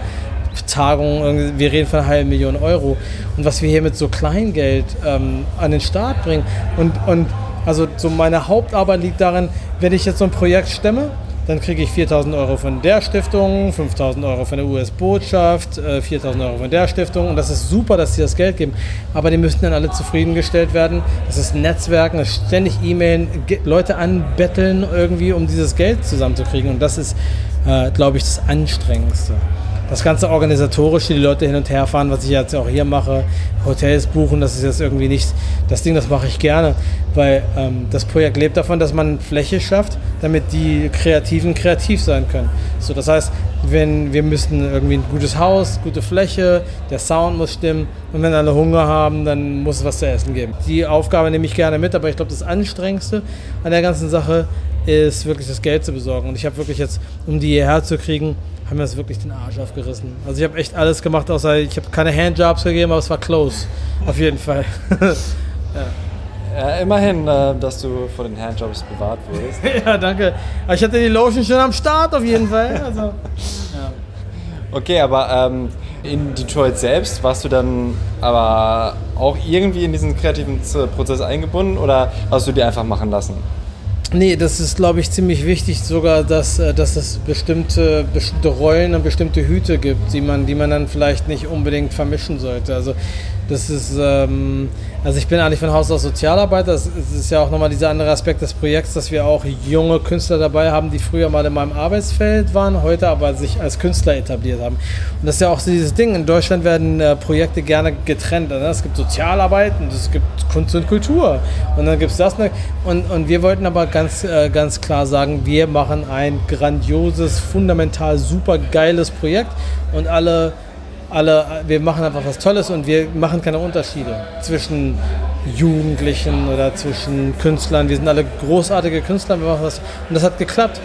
Tagung, wir reden von einer halben Million Euro. Und was wir hier mit so Kleingeld ähm, an den Start bringen. Und, und also so meine Hauptarbeit liegt darin, wenn ich jetzt so ein Projekt stemme, dann kriege ich 4000 Euro von der Stiftung, 5000 Euro von der US-Botschaft, äh, 4000 Euro von der Stiftung. Und das ist super, dass sie das Geld geben. Aber die müssen dann alle zufriedengestellt werden. Das ist Netzwerken, das ist ständig E-Mailen, Leute anbetteln irgendwie, um dieses Geld zusammenzukriegen. Und das ist, äh, glaube ich, das Anstrengendste das ganze organisatorische, die Leute hin und her fahren, was ich jetzt auch hier mache, Hotels buchen, das ist jetzt irgendwie nicht das Ding, das mache ich gerne, weil ähm, das Projekt lebt davon, dass man Fläche schafft, damit die Kreativen kreativ sein können. So, das heißt, wenn wir müssen irgendwie ein gutes Haus, gute Fläche, der Sound muss stimmen und wenn alle Hunger haben, dann muss es was zu essen geben. Die Aufgabe nehme ich gerne mit, aber ich glaube, das Anstrengendste an der ganzen Sache ist wirklich das Geld zu besorgen. Und ich habe wirklich jetzt, um die hierher zu kriegen, haben mir das wirklich den Arsch aufgerissen. Also ich habe echt alles gemacht, außer ich habe keine Handjobs gegeben, aber es war close. Auf jeden Fall. ja. ja. immerhin, äh, dass du vor den Handjobs bewahrt wurdest. ja, danke. Aber ich hatte die Lotion schon am Start auf jeden Fall. Also, ja. Okay, aber ähm, in Detroit selbst warst du dann aber auch irgendwie in diesen kreativen Prozess eingebunden oder hast du die einfach machen lassen? Nee, das ist, glaube ich, ziemlich wichtig sogar, dass, äh, dass es bestimmte, bestimmte Rollen und bestimmte Hüte gibt, die man, die man dann vielleicht nicht unbedingt vermischen sollte. Also das ist, ähm, also ich bin eigentlich von Haus aus Sozialarbeiter. Das ist ja auch nochmal dieser andere Aspekt des Projekts, dass wir auch junge Künstler dabei haben, die früher mal in meinem Arbeitsfeld waren, heute aber sich als Künstler etabliert haben. Und das ist ja auch so dieses Ding. In Deutschland werden äh, Projekte gerne getrennt. Ne? Es gibt Sozialarbeit und es gibt Kunst und Kultur. Und dann gibt es das. Ne? Und, und wir wollten aber ganz, äh, ganz klar sagen, wir machen ein grandioses, fundamental super geiles Projekt und alle alle, wir machen einfach was Tolles und wir machen keine Unterschiede zwischen Jugendlichen oder zwischen Künstlern. Wir sind alle großartige Künstler, wir machen was und das hat geklappt.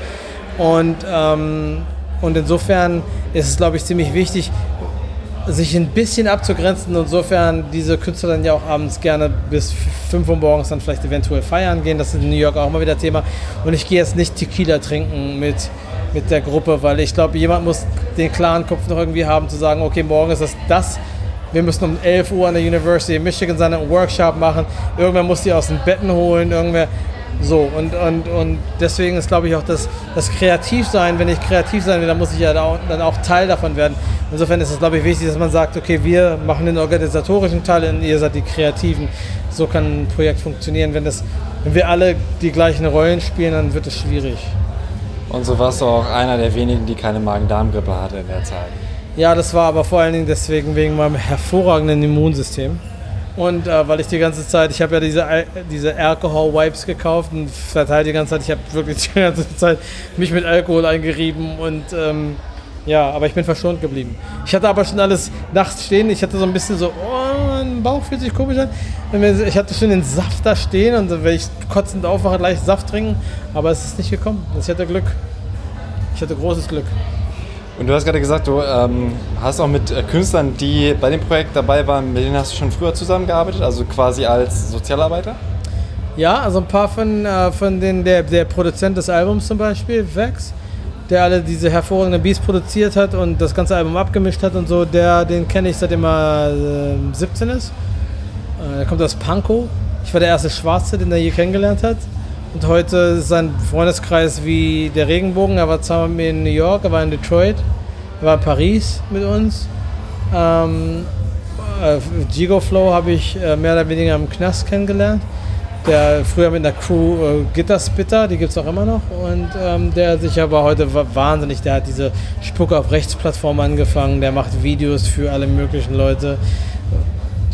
Und, ähm, und insofern ist es, glaube ich, ziemlich wichtig, sich ein bisschen abzugrenzen. Insofern diese Künstler dann ja auch abends gerne bis 5 Uhr morgens dann vielleicht eventuell feiern gehen. Das ist in New York auch immer wieder Thema. Und ich gehe jetzt nicht Tequila trinken mit mit der Gruppe, weil ich glaube, jemand muss den klaren Kopf noch irgendwie haben zu sagen, okay, morgen ist das das wir müssen um 11 Uhr an der University of Michigan sein, einen Workshop machen. Irgendwer muss die aus den Betten holen, irgendwer. So, und, und, und deswegen ist, glaube ich, auch das, das Kreativsein, wenn ich kreativ sein will, dann muss ich ja auch, dann auch Teil davon werden. Insofern ist es, glaube ich, wichtig, dass man sagt, okay, wir machen den organisatorischen Teil und ihr seid die Kreativen. So kann ein Projekt funktionieren. Wenn, das, wenn wir alle die gleichen Rollen spielen, dann wird es schwierig. Und so warst du auch einer der wenigen, die keine Magen-Darm-Grippe hatte in der Zeit. Ja, das war aber vor allen Dingen deswegen wegen meinem hervorragenden Immunsystem. Und äh, weil ich die ganze Zeit, ich habe ja diese, Al- diese Alcohol-Wipes gekauft und verteilt die ganze Zeit, ich habe wirklich die ganze Zeit mich mit Alkohol eingerieben und ähm, ja, aber ich bin verschont geblieben. Ich hatte aber schon alles nachts stehen, ich hatte so ein bisschen so, oh, mein Bauch fühlt sich komisch an. Ich hatte schon den Saft da stehen und wenn ich kotzend aufwache, gleich Saft trinken, aber es ist nicht gekommen. Ich hatte Glück. Ich hatte großes Glück. Und du hast gerade gesagt, du ähm, hast auch mit äh, Künstlern, die bei dem Projekt dabei waren, mit denen hast du schon früher zusammengearbeitet, also quasi als Sozialarbeiter? Ja, also ein paar von, äh, von den, der, der Produzent des Albums zum Beispiel, Vex, der alle diese hervorragenden Beats produziert hat und das ganze Album abgemischt hat und so, der, den kenne ich seitdem er äh, 17 ist. Äh, der kommt aus Pankow. Ich war der erste Schwarze, den er hier kennengelernt hat. Und heute ist sein Freundeskreis wie der Regenbogen. Er war zweimal mit mir in New York, er war in Detroit, er war in Paris mit uns. Ähm, äh, Gigo Flow habe ich äh, mehr oder weniger im Knast kennengelernt. Der früher mit einer Crew äh, Gitterspitter, die gibt es auch immer noch. Und ähm, der sich aber heute wa- wahnsinnig, der hat diese Spucke auf Rechtsplattform angefangen, der macht Videos für alle möglichen Leute.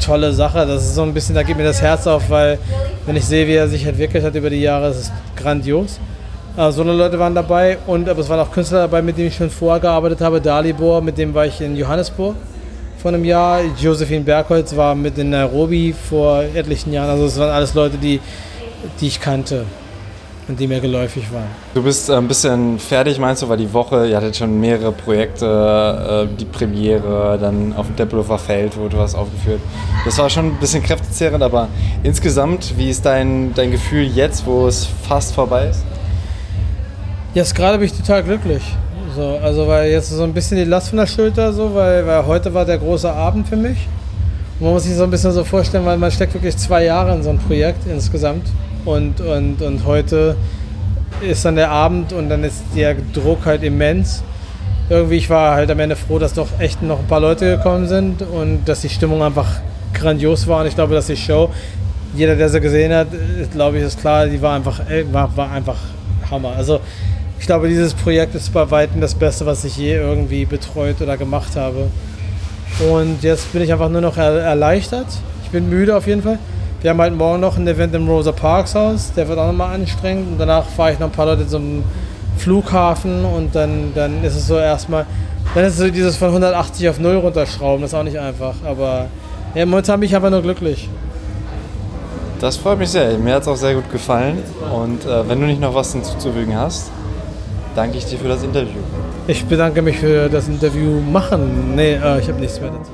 Tolle Sache, das ist so ein bisschen, da geht mir das Herz auf, weil wenn ich sehe, wie er sich entwickelt hat über die Jahre, ist grandios. Äh, so eine Leute waren dabei und aber es waren auch Künstler dabei, mit denen ich schon vorher gearbeitet habe. Dalibor, mit dem war ich in Johannesburg vor einem Jahr. Josephine Bergholz war mit in Nairobi vor etlichen Jahren. Also es waren alles Leute, die, die ich kannte und die mir geläufig waren. Du bist äh, ein bisschen fertig, meinst du, weil die Woche, ihr hattet schon mehrere Projekte, äh, die Premiere, dann auf dem Tempelhofer Feld wurde was aufgeführt. Das war schon ein bisschen kräftezehrend, aber insgesamt, wie ist dein, dein Gefühl jetzt, wo es fast vorbei ist? Jetzt gerade bin ich total glücklich. So, also weil jetzt so ein bisschen die Last von der Schulter, so, weil, weil heute war der große Abend für mich. Und man muss sich so ein bisschen so vorstellen, weil man steckt wirklich zwei Jahre in so ein Projekt insgesamt. Und, und, und heute ist dann der Abend und dann ist der Druck halt immens. Irgendwie, ich war halt am Ende froh, dass doch echt noch ein paar Leute gekommen sind und dass die Stimmung einfach grandios war. Und ich glaube, dass die Show, jeder, der sie gesehen hat, äh, glaube ich, ist klar, die war einfach, äh, war, war einfach Hammer. Also ich glaube, dieses Projekt ist bei Weitem das Beste, was ich je irgendwie betreut oder gemacht habe. Und jetzt bin ich einfach nur noch er erleichtert. Ich bin müde auf jeden Fall. Wir haben halt morgen noch ein Event im Rosa Parks Haus, der wird auch nochmal anstrengend. Und danach fahre ich noch ein paar Leute zum Flughafen und dann, dann ist es so erstmal, dann ist es so dieses von 180 auf 0 runterschrauben, das ist auch nicht einfach. Aber ja, momentan bin ich einfach nur glücklich. Das freut mich sehr. Mir hat es auch sehr gut gefallen. Und äh, wenn du nicht noch was hinzuzufügen hast, danke ich dir für das Interview. Ich bedanke mich für das Interview machen. Nee, äh, ich habe nichts mehr dazu.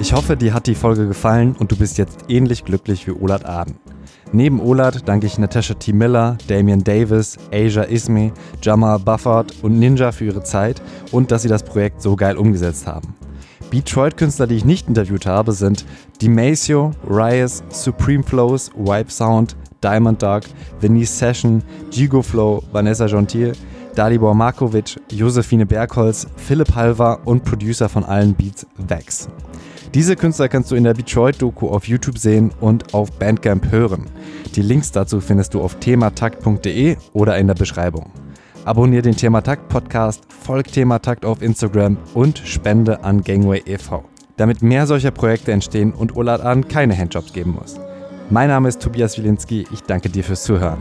Ich hoffe, dir hat die Folge gefallen und du bist jetzt ähnlich glücklich wie Olat Aden. Neben Olat danke ich Natasha T. Miller, Damian Davis, Asia Ismay, Jamar Bufford und Ninja für ihre Zeit und dass sie das Projekt so geil umgesetzt haben. Detroit-Künstler, die ich nicht interviewt habe, sind Dimasio, Rias, Supreme Flows, Wipe Sound, Diamond Dark, Venice Session, Gigo Flow, Vanessa Gentil, Dalibor Markovic, Josephine Bergholz, Philipp Halver und Producer von allen Beats Vex. Diese Künstler kannst du in der Detroit-Doku auf YouTube sehen und auf Bandcamp hören. Die Links dazu findest du auf thematakt.de oder in der Beschreibung. Abonnier den Thematakt Podcast, folg Thematakt auf Instagram und spende an Gangway e.V., damit mehr solcher Projekte entstehen und Olat an keine Handjobs geben muss. Mein Name ist Tobias Wilinski, ich danke dir fürs Zuhören.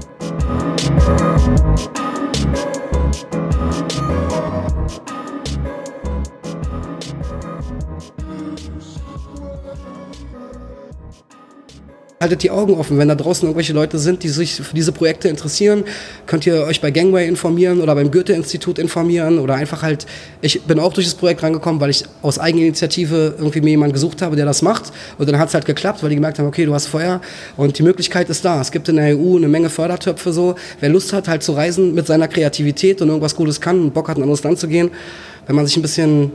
Haltet die Augen offen, wenn da draußen irgendwelche Leute sind, die sich für diese Projekte interessieren, könnt ihr euch bei Gangway informieren oder beim Goethe-Institut informieren oder einfach halt, ich bin auch durch das Projekt rangekommen, weil ich aus Eigeninitiative irgendwie mir jemanden gesucht habe, der das macht und dann hat es halt geklappt, weil die gemerkt haben, okay, du hast Feuer und die Möglichkeit ist da. Es gibt in der EU eine Menge Fördertöpfe so. Wer Lust hat, halt zu reisen mit seiner Kreativität und irgendwas Gutes kann und Bock hat, in ein anderes Land zu gehen, wenn man sich ein bisschen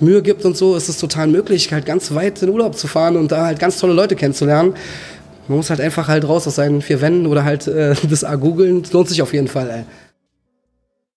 Mühe gibt und so, ist es total möglich, halt ganz weit in Urlaub zu fahren und da halt ganz tolle Leute kennenzulernen. Man muss halt einfach halt raus aus seinen vier Wänden oder halt äh, das A googeln. Lohnt sich auf jeden Fall, ey.